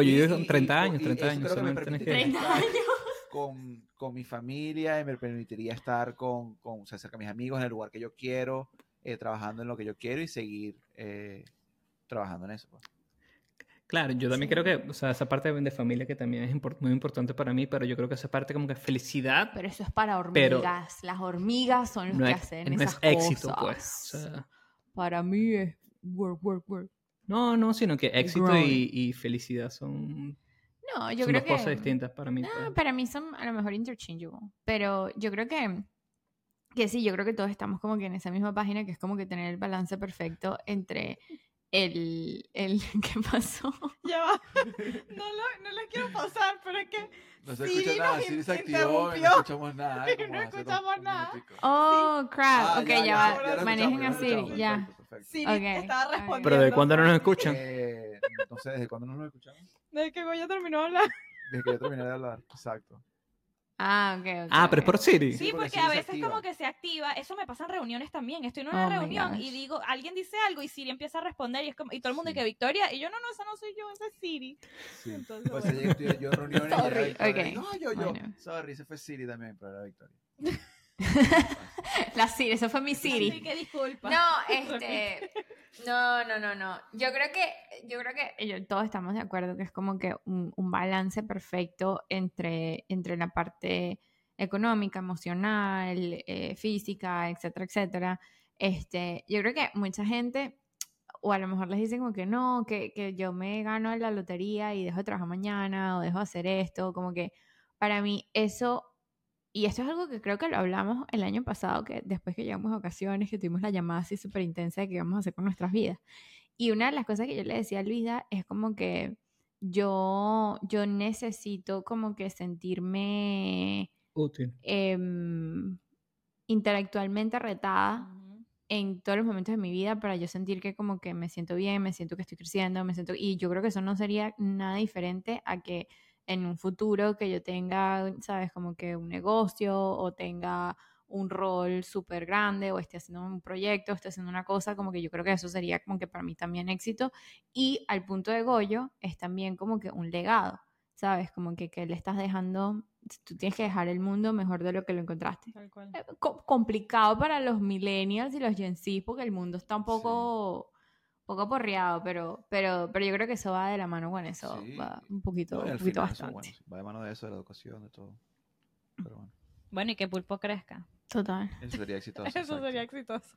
yo son 30 años, 30 años. Con, con, mi familia y me permitiría estar con, con o sea, cerca de mis amigos en el lugar que yo quiero, eh, trabajando en lo que yo quiero y seguir eh, trabajando en eso. Pues. Claro, yo también creo que, o sea, esa parte de familia que también es muy importante para mí, pero yo creo que esa parte como que felicidad. Pero eso es para hormigas. Las hormigas son los que hacen no esas es éxito, pues. para mí es work, work, work. No, no, sino que éxito y, felicidad son, no, yo son creo dos cosas distintas para mí. No, pues. para mí son a lo mejor interchangeable. Pero yo creo que, que sí, yo creo que todos estamos como que en esa misma página, que es como que tener el balance perfecto entre el, el ¿qué pasó? Ya va. No lo, no lo quiero pasar, pero es que no se escucha nada, Siri se activó y no escuchamos nada. no escuchamos nada. Oh, crap. ok, ya, va. Manejen a Siri, ya. Siri estaba respondiendo. ¿Pero de cuándo no nos escuchan? Eh, no sé, ¿desde cuándo no nos escuchamos? Desde que Goya terminó de hablar. Desde que yo terminé de hablar, exacto. Ah, ok, ok. Ah, pero es por Siri. Sí, porque, a veces como que se activa. Eso me pasa en reuniones también. Estoy en una oh reunión y digo, alguien dice algo y Siri empieza a responder y es como, y todo el mundo dice que Victoria. Y yo, no, no, esa no soy yo, esa es Siri. Sí. Entonces, pues bueno. yo, yo, reuniones Sorry. y okay. no, yo, yo. Sorry, ese fue Siri también, pero era Victoria. La Siri, eso fue mi Siri. Sí, que disculpa. No, este. No, no, no, no. Yo creo que, yo creo que todos estamos de acuerdo que es como que un, un balance perfecto entre, entre la parte económica, emocional, eh, física, etcétera, etcétera. Este, yo creo que mucha gente, o a lo mejor les dicen como que no, que, que yo me gano la lotería y dejo de trabajar mañana, o dejo de hacer esto, como que para mí eso, y esto es algo que creo que lo hablamos el año pasado, que después que llegamos a ocasiones, que tuvimos la llamada así súper intensa de que íbamos a hacer con nuestras vidas. Y una de las cosas que yo le decía a Luisa es como que yo, yo necesito como que sentirme útil. Em, intelectualmente retada en todos los momentos de mi vida para yo sentir que como que me siento bien, me siento que estoy creciendo, me siento... Y yo creo que eso no sería nada diferente a que en un futuro que yo tenga, sabes, como que un negocio o tenga un rol súper grande o esté haciendo un proyecto, esté haciendo una cosa, como que yo creo que eso sería como que para mí también éxito. Y al punto de Goyo es también como que un legado, ¿sabes? Como que, que le estás dejando tú tienes que dejar el mundo mejor de lo que lo encontraste. Eh, complicado para los millennials y los Gen Z porque el mundo está un poco, poco porreado, pero, pero, pero yo creo que eso va de la mano con eso, va un poquito, un poquito bastante. va de mano de eso, de la educación, de todo. Pero bueno. Bueno, y que Pulpo crezca. Total. Eso sería exitoso. eso sería exitoso.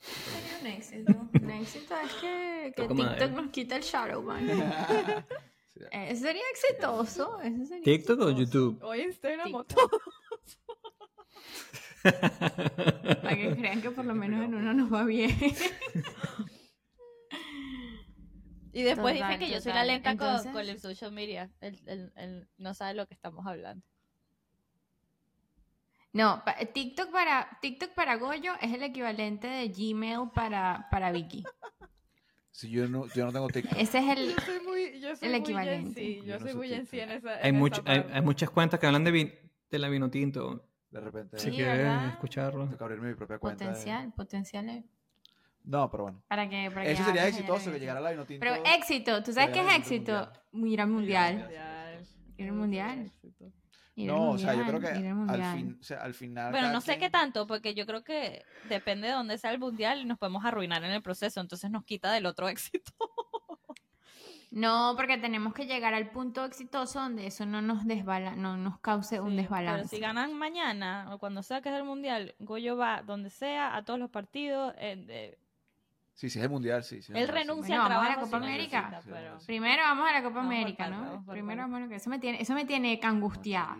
Sería un éxito. Un éxito es que, que TikTok nos quita el shadow, man. Eh, sería exitoso. sería ¿TikTok o YouTube? O Instagram o todos. Para que crean que por lo menos en uno nos va bien. Y después dice que yo soy la lenta con, el social media. Él, no sabe lo que estamos hablando. No, TikTok para, TikTok para Goyo es el equivalente de Gmail para, para Vicky. Si yo no, yo no tengo TikTok. Ese es el, yo soy muy, yo soy el equivalente. sí, yo, soy muy en sí en esa. Hay, hay, muchas cuentas que hablan de, de la vino tinto. De repente. Si quieres escucharlo. Tengo que abrirme mi propia cuenta. Potencial, potencial. No, pero bueno. Para que, para Eso sería exitoso que llegara la vino tinto. Pero éxito, ¿tú sabes qué es éxito? Ir al mundial. Ir al mundial. No, o sea, yo creo que al, fin, o sea, al final. Bueno, no sé qué tanto, porque yo creo que depende de dónde sea el mundial y nos podemos arruinar en el proceso, entonces nos quita del otro éxito. No, porque tenemos que llegar al punto exitoso donde eso no nos desbala, no nos cause un desbalance. Pero si ganan mañana o cuando sea que es el mundial, Goyo va donde sea, a todos los partidos, eh, Sí, sí, es el mundial, sí. Él renuncia a trabajo a la Copa América. Primero vamos a la Copa América, ¿no? Primero vamos a la Copa Eso me tiene, eso me tiene angustiada.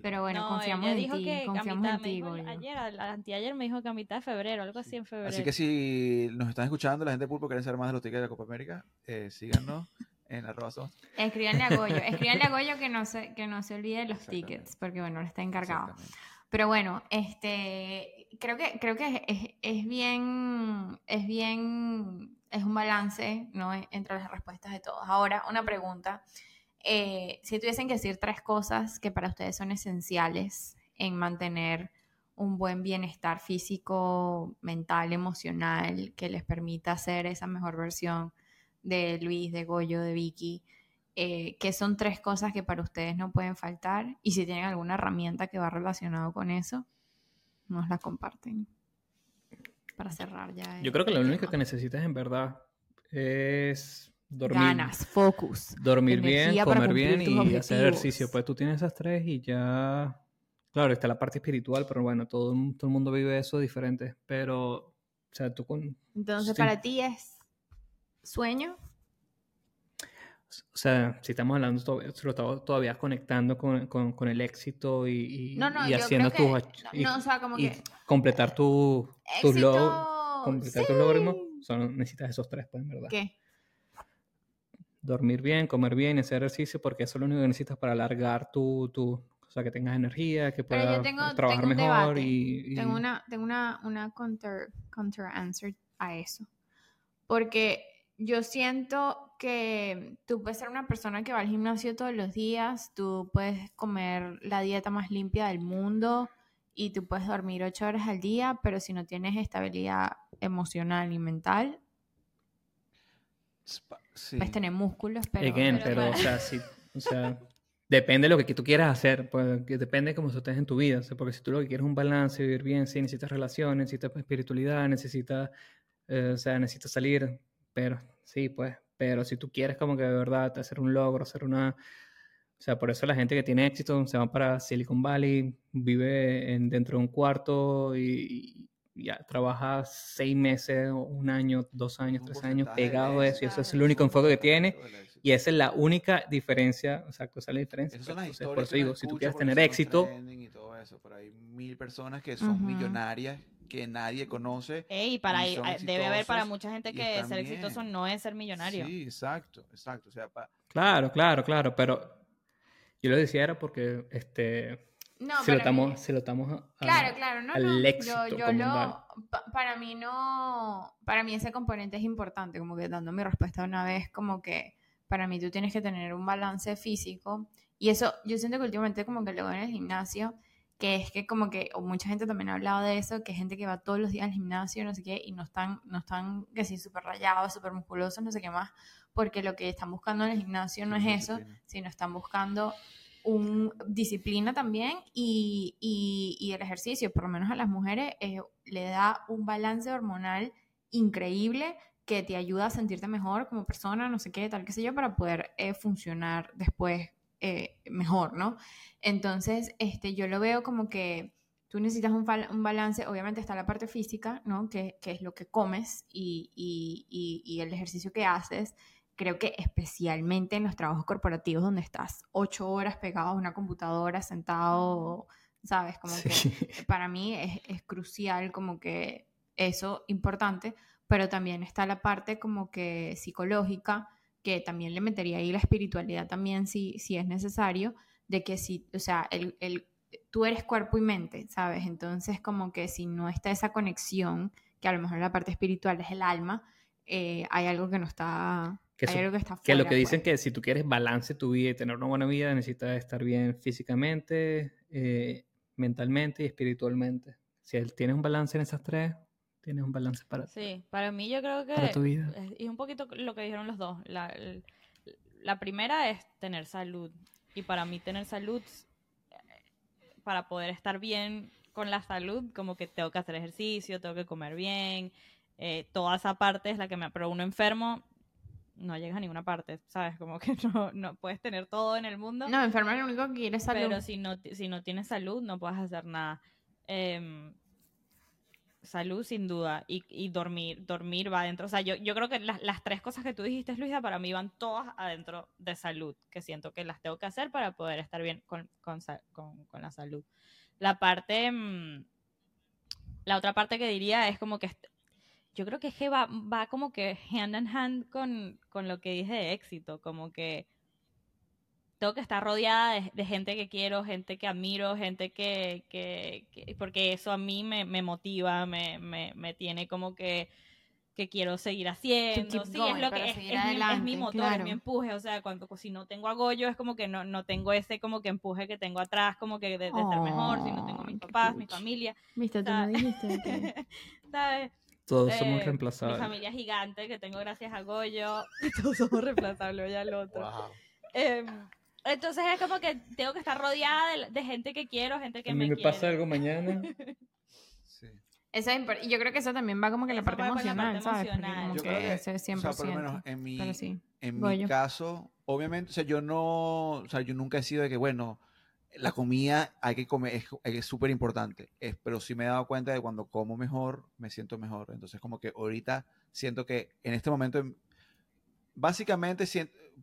Pero bueno, confiamos en ti, confiamos en ti, Ayer, anteayer me dijo que a mitad de febrero, algo así en febrero. Así que si nos están escuchando, la gente de Pulpo quieren saber más de los tickets de la Copa América, eh, síganos en arroba Escríbanle a Goyo, escríbanle a Goyo que no se, que no se olvide de los tickets, porque bueno, él está encargado. Pero bueno, este, creo que, creo que es, es, bien, es bien, es un balance, ¿no? Entre las respuestas de todos. Ahora, una pregunta. Eh, si tuviesen que decir tres cosas que para ustedes son esenciales en mantener un buen bienestar físico, mental, emocional, que les permita ser esa mejor versión de Luis, de Goyo, de Vicky, eh, que son tres cosas que para ustedes no pueden faltar y si tienen alguna herramienta que va relacionado con eso, nos la comparten. Para cerrar ya. Yo creo que lo único que necesitas en verdad es dormir. Ganas, focus. Dormir bien, comer bien y hacer ejercicio. Pues tú tienes esas tres y ya... Claro, está la parte espiritual, pero bueno, todo, todo el mundo vive eso diferente. Pero, o sea, tú con... Entonces, para ti es sueño, o sea, si estamos hablando todavía, todavía conectando con, con, el éxito y, y, haciendo tu no, o sea, como que, completar tu, tus logros, completar tus logros, necesitas esos tres, pues, en verdad. ¿Qué? Dormir bien, comer bien, hacer ejercicio, porque eso es lo único que necesitas para alargar tu, tu o sea, que tengas energía, que puedas trabajar mejor y, Tengo una, tengo una, una counter, counter answer a eso. Porque yo siento que tú puedes ser una persona que va al gimnasio todos los días, tú puedes comer la dieta más limpia del mundo y tú puedes dormir ocho horas al día, pero si no tienes estabilidad emocional y mental, puedes tener músculos, pero... pero, o sea, o sea, depende de lo que tú quieras hacer, pues, depende de cómo estés en tu vida, porque si tú lo que quieres es un balance, vivir bien, sí, necesitas relaciones, necesitas espiritualidad, necesitas, eh, o sea, necesitas salir, pero sí, pues, pero si tú quieres como que de verdad hacer un logro, hacer una... O sea, por eso la gente que tiene éxito se va para Silicon Valley, vive en, dentro de un cuarto y, ya trabaja seis meses, un año, dos años, tres años pegado a eso y eso es el único enfoque que tiene y esa es la única diferencia, exacto, esa es la diferencia. Pues, por eso digo, si tú quieres tener éxito... pero hay mil personas que son millonarias que nadie conoce. y para debe haber para mucha gente que ser exitoso no es ser millonario. Sí, exacto, exacto. O sea, Claro, claro, claro, pero yo lo decía era porque este no, si, lo estamos, si lo estamos claro, claro, no, al éxito yo, yo lo, para mí no, para mí ese componente es importante, como que dando mi respuesta una vez, como que para mí tú tienes que tener un balance físico. Y eso yo siento que últimamente como que lo veo en el gimnasio que es que como que, o mucha gente también ha hablado de eso, que gente que va todos los días al gimnasio, no sé qué, y no están, no están, que sí, súper rayados, súper musculosos, no sé qué más, porque lo que están buscando en el gimnasio no es eso, sino están buscando un, disciplina también y, y, el ejercicio, por lo menos a las mujeres, eh, le da un balance hormonal increíble que te ayuda a sentirte mejor como persona, no sé qué, tal que sé yo, para poder eh, funcionar después eh, mejor, ¿no? Entonces, este, yo lo veo como que tú necesitas un, un balance, obviamente está la parte física, ¿no? Que, que es lo que comes y, y, el ejercicio que haces. Creo que especialmente en los trabajos corporativos donde estás ocho horas pegado a una computadora, sentado ¿sabes? Como que para mí es, es crucial como que eso importante, pero también está la parte como que psicológica, que también le metería ahí la espiritualidad también si, si es necesario, de que si, o sea, el, el, tú eres cuerpo y mente, ¿sabes? Entonces como que si no está esa conexión, que a lo mejor la parte espiritual es el alma, eh, hay algo que no está... Que, hay algo que, está que lo que dicen pues. que si tú quieres balance tu vida y tener una buena vida, necesitas estar bien físicamente, eh, mentalmente y espiritualmente. Si tienes un balance en esas tres, tienes un balance para Sí, para mí yo creo que... Para tu vida. Es, un poquito lo que dijeron los dos. La, la primera es tener salud. Y para mí tener salud, para poder estar bien con la salud, como que tengo que hacer ejercicio, tengo que comer bien, eh, toda esa parte es la que me... Pero uno enfermo no llegas a ninguna parte, ¿sabes? Como que no, no puedes tener todo en el mundo. No, enfermo es lo único que quieres salud. Pero si no, si no tienes salud, no puedes hacer nada. Em, salud, sin duda. Y, y, dormir, dormir va adentro. O sea, yo, yo creo que las, las, tres cosas que tú dijiste, Luisa, para mí van todas adentro de salud, que siento que las tengo que hacer para poder estar bien con, con, con, con la salud. La parte... Mm, la otra parte que diría es como que yo creo que, que va, va como que hand in hand con, con lo que dije de éxito, como que tengo que estar rodeada de, gente que quiero, gente que admiro, gente que, que, porque eso a mí me, me motiva, me, me, me, tiene como que que quiero seguir haciendo, sí, es lo que es, es, mi, motor, es mi empuje, o sea, cuando si no tengo agollo es como que no, no tengo ese como que empuje que tengo atrás, como que de, ser mejor, si no tengo mis papás, mi familia. Viste, tú no dijiste que... ¿Sabes? Todos somos eh, reemplazables. Mi familia gigante que tengo gracias a Goyo. Y todos somos reemplazables, ya el otro. Em, entonces es como que tengo que estar rodeada de, gente que quiero, gente que a mí me, pasa algo mañana. sí. Eso y yo creo que eso también va como que la parte emocional, ¿sabes? yo creo que, O sea, por lo menos en mi, en mi caso, obviamente, o sea, yo no, o sea, yo nunca he sido de que, bueno, la comida hay que comer, es súper importante, pero sí me he dado cuenta de cuando como mejor, me siento mejor. Entonces, como que ahorita siento que en este momento, básicamente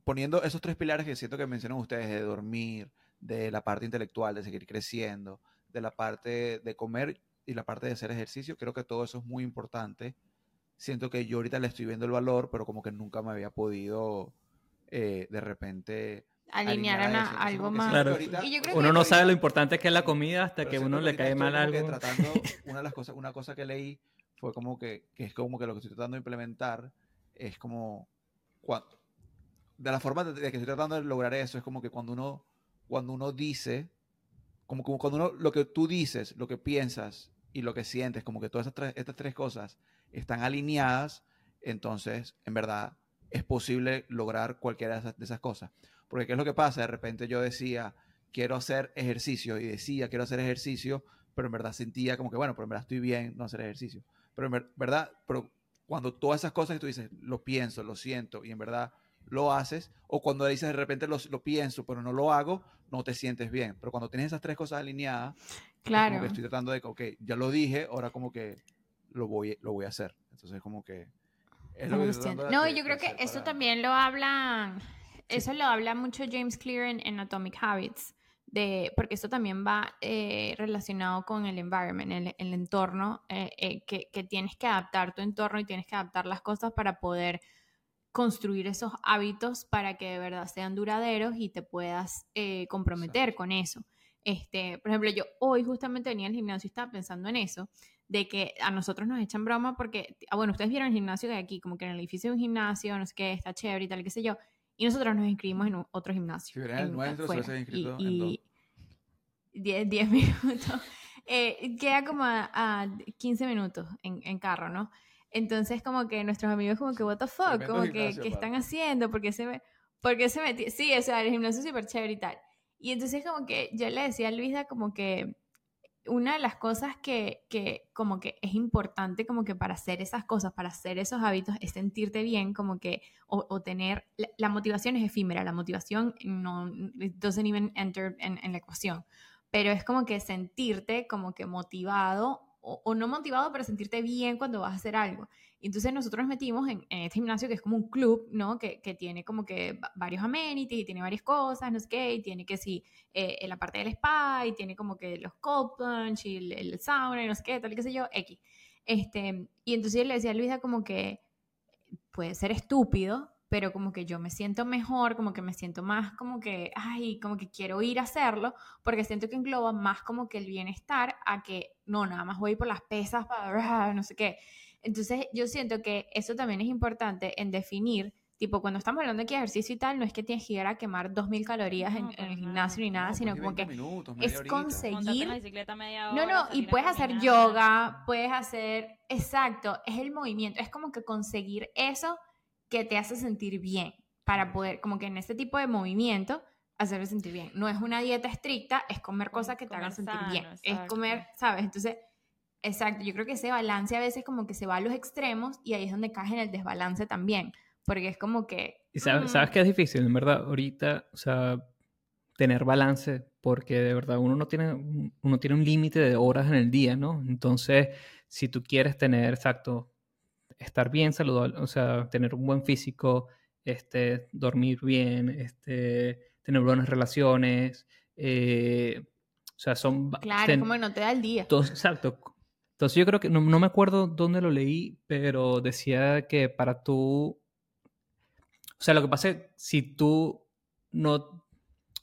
poniendo esos tres pilares que siento que mencionan ustedes, de dormir, de la parte intelectual, de seguir creciendo, de la parte de comer y la parte de hacer ejercicio, creo que todo eso es muy importante. Siento que yo ahorita le estoy viendo el valor, pero como que nunca me había podido eh, de repente alinear a, algo más. uno no sabe lo importante que es la comida hasta que uno le cae mal algo. Tratando, una de las cosas, una cosa que leí fue como que, que, es como que lo que estoy tratando de implementar es como cuando, de la forma de, que estoy tratando de lograr eso es como que cuando uno cuando uno dice como, como cuando uno lo que tú dices, lo que piensas y lo que sientes, como que todas estas tres, estas tres cosas están alineadas, entonces en verdad es posible lograr cualquiera de esas cosas. Porque ¿qué es lo que pasa? De repente yo decía, quiero hacer ejercicio y decía, quiero hacer ejercicio, pero en verdad sentía como que, bueno, pero en verdad estoy bien no hacer ejercicio. Pero en verdad, pero cuando todas esas cosas que tú dices, lo pienso, lo siento y en verdad lo haces, o cuando dices de repente lo, lo pienso, pero no lo hago, no te sientes bien. Pero cuando tienes esas tres cosas alineadas, claro. como que estoy tratando de, ok, ya lo dije, ahora como que lo voy, lo voy a hacer. Entonces como que... Es lo que no, yo creo que eso también lo hablan eso lo habla mucho James Clear en, Atomic Habits, de, porque esto también va eh, relacionado con el environment, el, el entorno, eh, eh, que, que, tienes que adaptar tu entorno y tienes que adaptar las cosas para poder construir esos hábitos para que de verdad sean duraderos y te puedas comprometer con eso. Este, por ejemplo, yo hoy justamente venía al gimnasio y estaba pensando en eso, de que a nosotros nos echan broma porque, ah, bueno, ustedes vieron el gimnasio de aquí, como que en el edificio de un gimnasio, no sé qué, está chévere y tal, qué sé yo, y nosotros nos inscribimos en otro gimnasio. Si hubieran el nuestro, se hubiese inscrito y, en 10 minutos. Eh, queda como a, 15 minutos en, en, carro, ¿no? Entonces, como que nuestros amigos, como que, what the fuck, como que, ¿qué están haciendo? Porque se me, porque se metió, sí, o sea, el gimnasio es súper chévere y tal. Y entonces, como que yo le decía a Luisa, como que una de las cosas que, que, como que es importante como que para hacer esas cosas, para hacer esos hábitos, es sentirte bien, como que, o, tener, la, motivación es efímera, la motivación no, doesn't even enter en, en, la ecuación, pero es como que sentirte como que motivado, o, o, no motivado, pero sentirte bien cuando vas a hacer algo. Y entonces nosotros nos metimos en, este gimnasio que es como un club, ¿no? Que, que, tiene como que varios amenities y tiene varias cosas, no sé qué, y tiene que sí, eh, en la parte del spa, y tiene como que los cold plunge y el, el sauna y no sé qué, tal y qué sé yo, X. Este, y entonces le decía a Luisa como que puede ser estúpido, pero como que yo me siento mejor, como que me siento más como que, ay, como que quiero ir a hacerlo, porque siento que engloba más como que el bienestar a que, no, nada más voy por las pesas para, no sé qué. Entonces yo siento que eso también es importante en definir, tipo, cuando estamos hablando de ejercicio y tal, no es que tienes que ir a quemar 2.000 calorías en, el gimnasio ni nada, sino como que es conseguir... no, no, y puedes hacer yoga, puedes hacer, exacto, es el movimiento, es como que conseguir eso que te hace sentir bien para poder, como que en este tipo de movimiento, hacerme sentir bien. No es una dieta estricta, es comer cosas que te hagan sentir bien. Es comer, ¿sabes? Entonces, exacto, yo creo que ese balance a veces como que se va a los extremos y ahí es donde cae en el desbalance también, porque es como que... Y sabes, mm. sabes que es difícil, en verdad, ahorita, o sea, tener balance, porque de verdad uno no tiene, uno tiene un límite de horas en el día, ¿no? Entonces, si tú quieres tener, exacto, estar bien saludable, o sea, tener un buen físico, este, dormir bien, este, tener buenas relaciones, eh, o sea, son... Claro, como no te da el día. exacto. Entonces yo creo que, no, me acuerdo dónde lo leí, pero decía que para tú, o sea, lo que pasa es si tú no,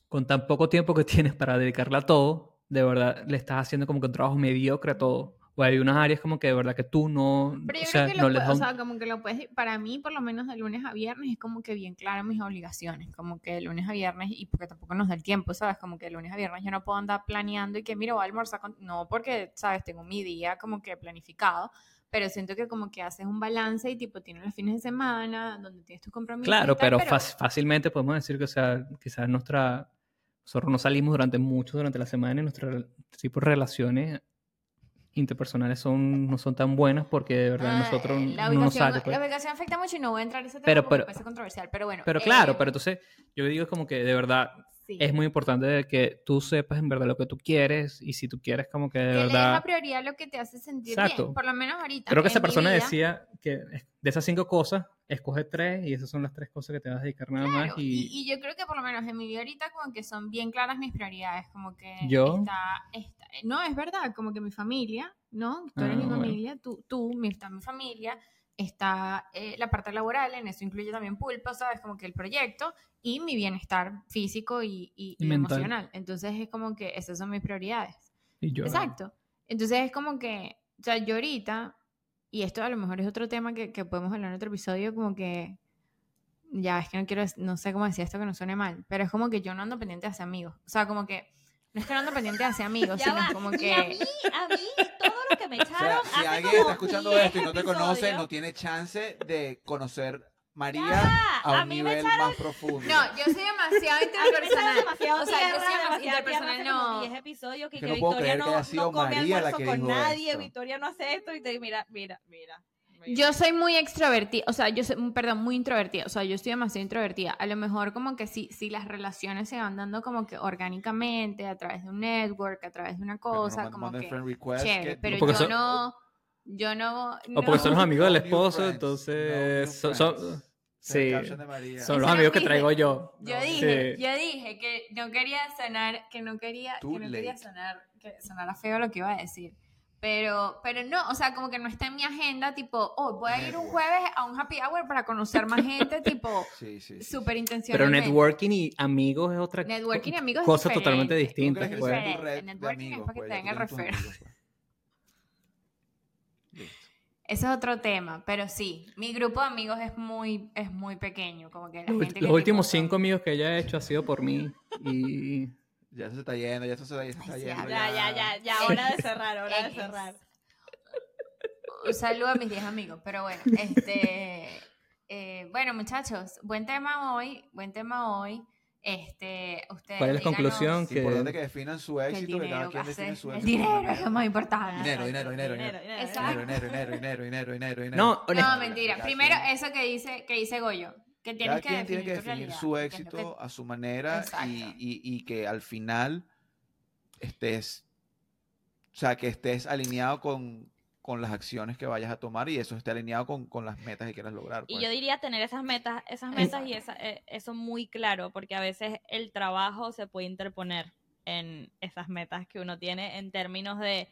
con tan poco tiempo que tienes para dedicarle a todo, de verdad le estás haciendo como que un trabajo mediocre a todo o hay unas áreas como que de verdad que tú no... Pero yo o sea, creo que no lo o sea, como que lo puedes, para mí por lo menos de lunes a viernes es como que bien claro mis obligaciones, como que de lunes a viernes, y porque tampoco nos da el tiempo, ¿sabes? Como que de lunes a viernes yo no puedo andar planeando y que mira, voy a almorzar con... No, porque, ¿sabes? Tengo mi día como que planificado, pero siento que como que haces un balance y tipo tienes los fines de semana donde tienes tus compromisos. Claro, pero, fácilmente podemos decir que, o sea, quizás nuestra... Nosotros no salimos durante mucho durante la semana y nuestro tipo de relaciones interpersonales son, no son tan buenas porque de verdad ah, nosotros la no nos sale. Pues. La ubicación afecta mucho y no voy a entrar en ese tema pero, puede ser controversial, pero bueno. Pero claro, eh, pero entonces yo digo es como que de verdad es muy importante que tú sepas en verdad lo que tú quieres y si tú quieres como que de que verdad... Le la prioridad lo que te hace sentir bien, por lo menos ahorita. Creo que esa persona decía que de esas cinco cosas, escoge tres y esas son las tres cosas que te vas a dedicar nada más. Y... y... yo creo que por lo menos en mi vida ahorita como que son bien claras mis prioridades, como que ¿Yo? Está, no, es verdad, como que mi familia, ¿no? Tú eres mi ah, familia, tú, tú, está mi familia, está eh, la parte laboral, en eso incluye también pulpa, ¿sabes? Como que el proyecto y mi bienestar físico y, y, emocional. Entonces es como que esas son mis prioridades. Y yo. Exacto. Entonces es como que, o sea, yo ahorita, y esto a lo mejor es otro tema que, que podemos hablar en otro episodio, como que, ya, es que no quiero, no sé cómo decir esto que no suene mal, pero es como que yo no ando pendiente hacer amigos. O sea, como que no es que no ando pendiente de hacer amigos, sino como que... a mí, a mí, todo lo que me echaron Si alguien está escuchando esto y no te conoce, no tiene chance de conocer María a un nivel más profundo. No, yo soy demasiado interpersonal. demasiado o sea, yo soy demasiado interpersonal, no. 10 episodios que, que, que Victoria no, no come María almuerzo con nadie, Victoria no hace esto y te mira, mira, mira. Yo soy muy extrovertida, o sea, yo soy, perdón, muy introvertida, o sea, yo estoy demasiado introvertida. A lo mejor como que si, si las relaciones se van dando como que orgánicamente, a través de un network, a través de una cosa, como que chévere, pero yo no, yo no, O porque son los amigos del esposo, entonces son, sí, son los amigos que traigo yo. Yo dije, yo dije que no quería sonar, que no quería, que no quería sonar, que sonara feo lo que iba a decir. Pero, pero no, o sea, como que no está en mi agenda, tipo, oh, voy a ir un jueves a un happy hour para conocer más gente, tipo, sí, sí, súper intencional. Pero networking y amigos es otra networking y amigos cosa totalmente distinta. Pues. Networking es para que te den el refer. Ese es otro tema, pero sí, mi grupo de amigos es muy, es muy pequeño, como que Los, gente los últimos cinco amigos que ella ha hecho ha sido por mí y ya se está yendo, ya se está, yendo. Ya, ya, ya, ya, hora de cerrar, hora de cerrar. Un saludo a mis 10 amigos, pero bueno, este, eh, bueno muchachos, buen tema hoy, buen tema hoy. Este, ustedes ¿Cuál es la conclusión? Que... Importante que definan su éxito, que, cada quien define su éxito. El dinero es lo más importante. Dinero, dinero, dinero, dinero. Dinero, dinero, dinero, dinero, dinero, dinero. No, no mentira. Primero, eso que dice, que dice Goyo. Que Cada quien tiene que definir su éxito a su manera y, y, que al final estés, o sea, que estés alineado con, con las acciones que vayas a tomar y eso esté alineado con, las metas que quieras lograr. Y pues. yo diría tener esas metas, esas metas y esa, eh, eso muy claro, porque a veces el trabajo se puede interponer en esas metas que uno tiene en términos de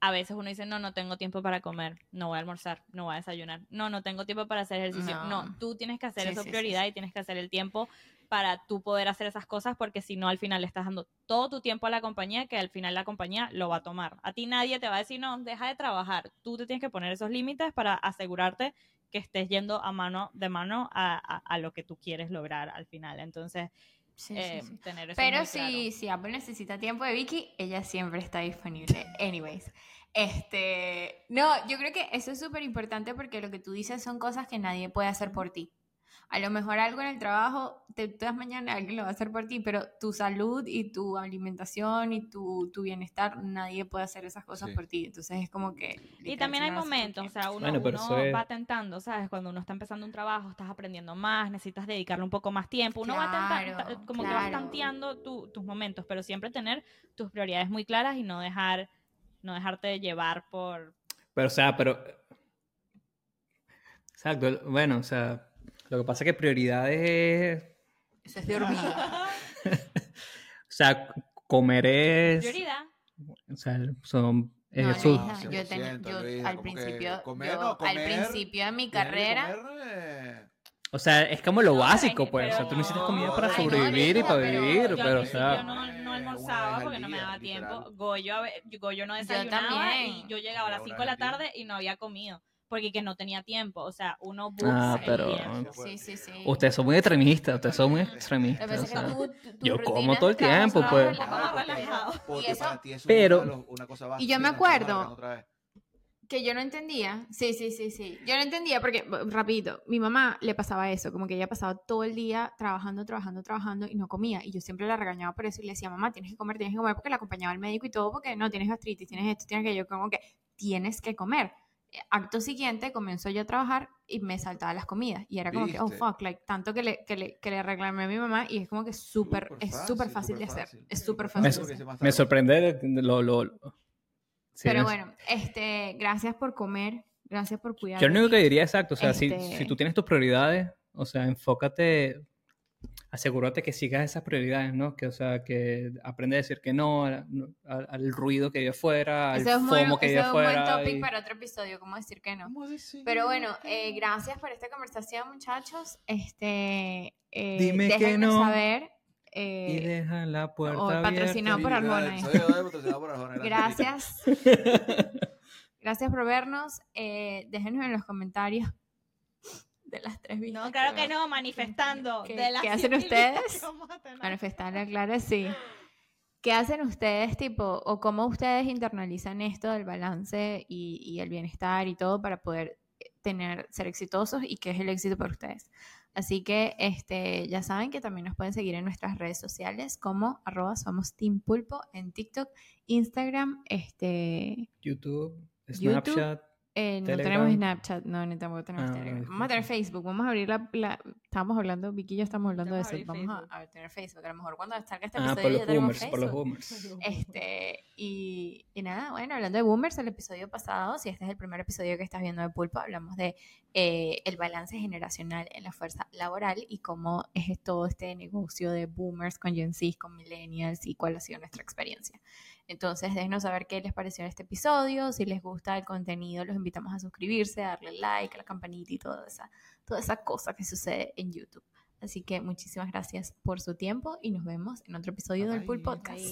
a veces uno dice, no, no tengo tiempo para comer, no voy a almorzar, no voy a desayunar, no, no tengo tiempo para hacer ejercicio. No, tú tienes que hacer eso prioridad y tienes que hacer el tiempo para tú poder hacer esas cosas porque si no al final le estás dando todo tu tiempo a la compañía que al final la compañía lo va a tomar. A ti nadie te va a decir, no, deja de trabajar. Tú te tienes que poner esos límites para asegurarte que estés yendo a mano de mano a, lo que tú quieres lograr al final. Entonces, eh, tener eso Pero si, si Apple necesita tiempo de Vicky, ella siempre está disponible. Anyways. Este, no, yo creo que eso es súper importante porque lo que tú dices son cosas que nadie puede hacer por ti a lo mejor algo en el trabajo, te, todas mañana alguien lo va a hacer por ti, pero tu salud y tu alimentación y tu, tu bienestar, nadie puede hacer esas cosas por ti. Entonces es como que... Y también hay momentos, o sea, uno, va tentando, ¿sabes? Cuando uno está empezando un trabajo, estás aprendiendo más, necesitas dedicarle un poco más tiempo, uno va tentando, como que vas tanteando tus momentos, pero siempre tener tus prioridades muy claras y no dejar, no dejarte llevar por... Pero, o sea, pero... Exacto, bueno, o sea, lo que pasa es que prioridades es... Eso es de hormiga. o sea, comer es... Prioridad. O sea, son... No, yo, yo al principio, yo, al principio de mi carrera... O sea, es como lo básico, pues. o sea, tú necesitas comida para sobrevivir y para vivir, pero, o sea... Yo no, no almorzaba porque no me daba tiempo. Goyo, Goyo no desayunaba y yo llegaba a las 5 de la tarde y no había comido porque que no tenía tiempo. O sea, uno busca ah, pero, Sí, sí, sí. Ustedes son muy extremistas, ustedes son muy extremistas. yo como todo el tiempo, pues. Pero, y yo me acuerdo que yo no entendía. Sí, sí, sí, sí. Yo no entendía porque, rapidito, mi mamá le pasaba eso, como que ella pasaba todo el día trabajando, trabajando, trabajando y no comía. Y yo siempre la regañaba por eso y le decía, mamá, tienes que comer, tienes que comer porque la acompañaba al médico y todo, porque no tienes gastritis, tienes esto, tienes que yo como que tienes que comer acto siguiente comenzó yo a trabajar y me saltaba las comidas. Y era como que, oh fuck, like, tanto que le, que le, que le reclamé a mi mamá y es como que súper, es súper fácil, de hacer. Es súper fácil. Me, sorprende lo... lo, Pero bueno, este, gracias por comer, gracias por cuidar. Yo lo único que diría exacto, o sea, si, este si tú tienes tus prioridades, o sea, enfócate asegúrate que sigas esas prioridades, ¿no? Que, o sea, que aprende a decir que no al, ruido que hay afuera, al FOMO que hay afuera. es un buen topic para otro episodio, cómo decir que no. Pero bueno, eh, gracias por esta conversación, muchachos. Este, eh, Dime que no. saber. Eh, y deja la puerta oh, patrocinado por Arjona. Gracias. gracias por vernos. Eh, déjenos en los comentarios de las tres vistas. No, claro que no, manifestando. ¿Qué, ¿qué hacen ustedes? Manifestar, claro, sí. ¿Qué hacen ustedes, tipo, o cómo ustedes internalizan esto del balance y, y, el bienestar y todo para poder tener, ser exitosos y qué es el éxito para ustedes? Así que este, ya saben que también nos pueden seguir en nuestras redes sociales como arroba somos Team Pulpo en TikTok, Instagram, este, YouTube, Snapchat. Eh, no tenemos Snapchat, no, ni tampoco tenemos ah, Telegram. Vamos a tener Facebook, vamos a abrir la, la estábamos hablando, Vicky y yo estamos hablando de eso, vamos a, tener Facebook, a lo mejor cuando salga este episodio ah, por los ya boomers, Facebook. Por los boomers. Este, y, y, nada, bueno, hablando de boomers, el episodio pasado, si este es el primer episodio que estás viendo de Pulpo, hablamos de eh, el balance generacional en la fuerza laboral y cómo es todo este negocio de boomers con Gen Z, con millennials y cuál ha sido nuestra experiencia. Entonces, déjenos saber qué les pareció este episodio. Si les gusta el contenido, los invitamos a suscribirse, a darle like, a la campanita y toda esa, toda esa cosa que sucede en YouTube. Así que muchísimas gracias por su tiempo y nos vemos en otro episodio del Pool Podcast.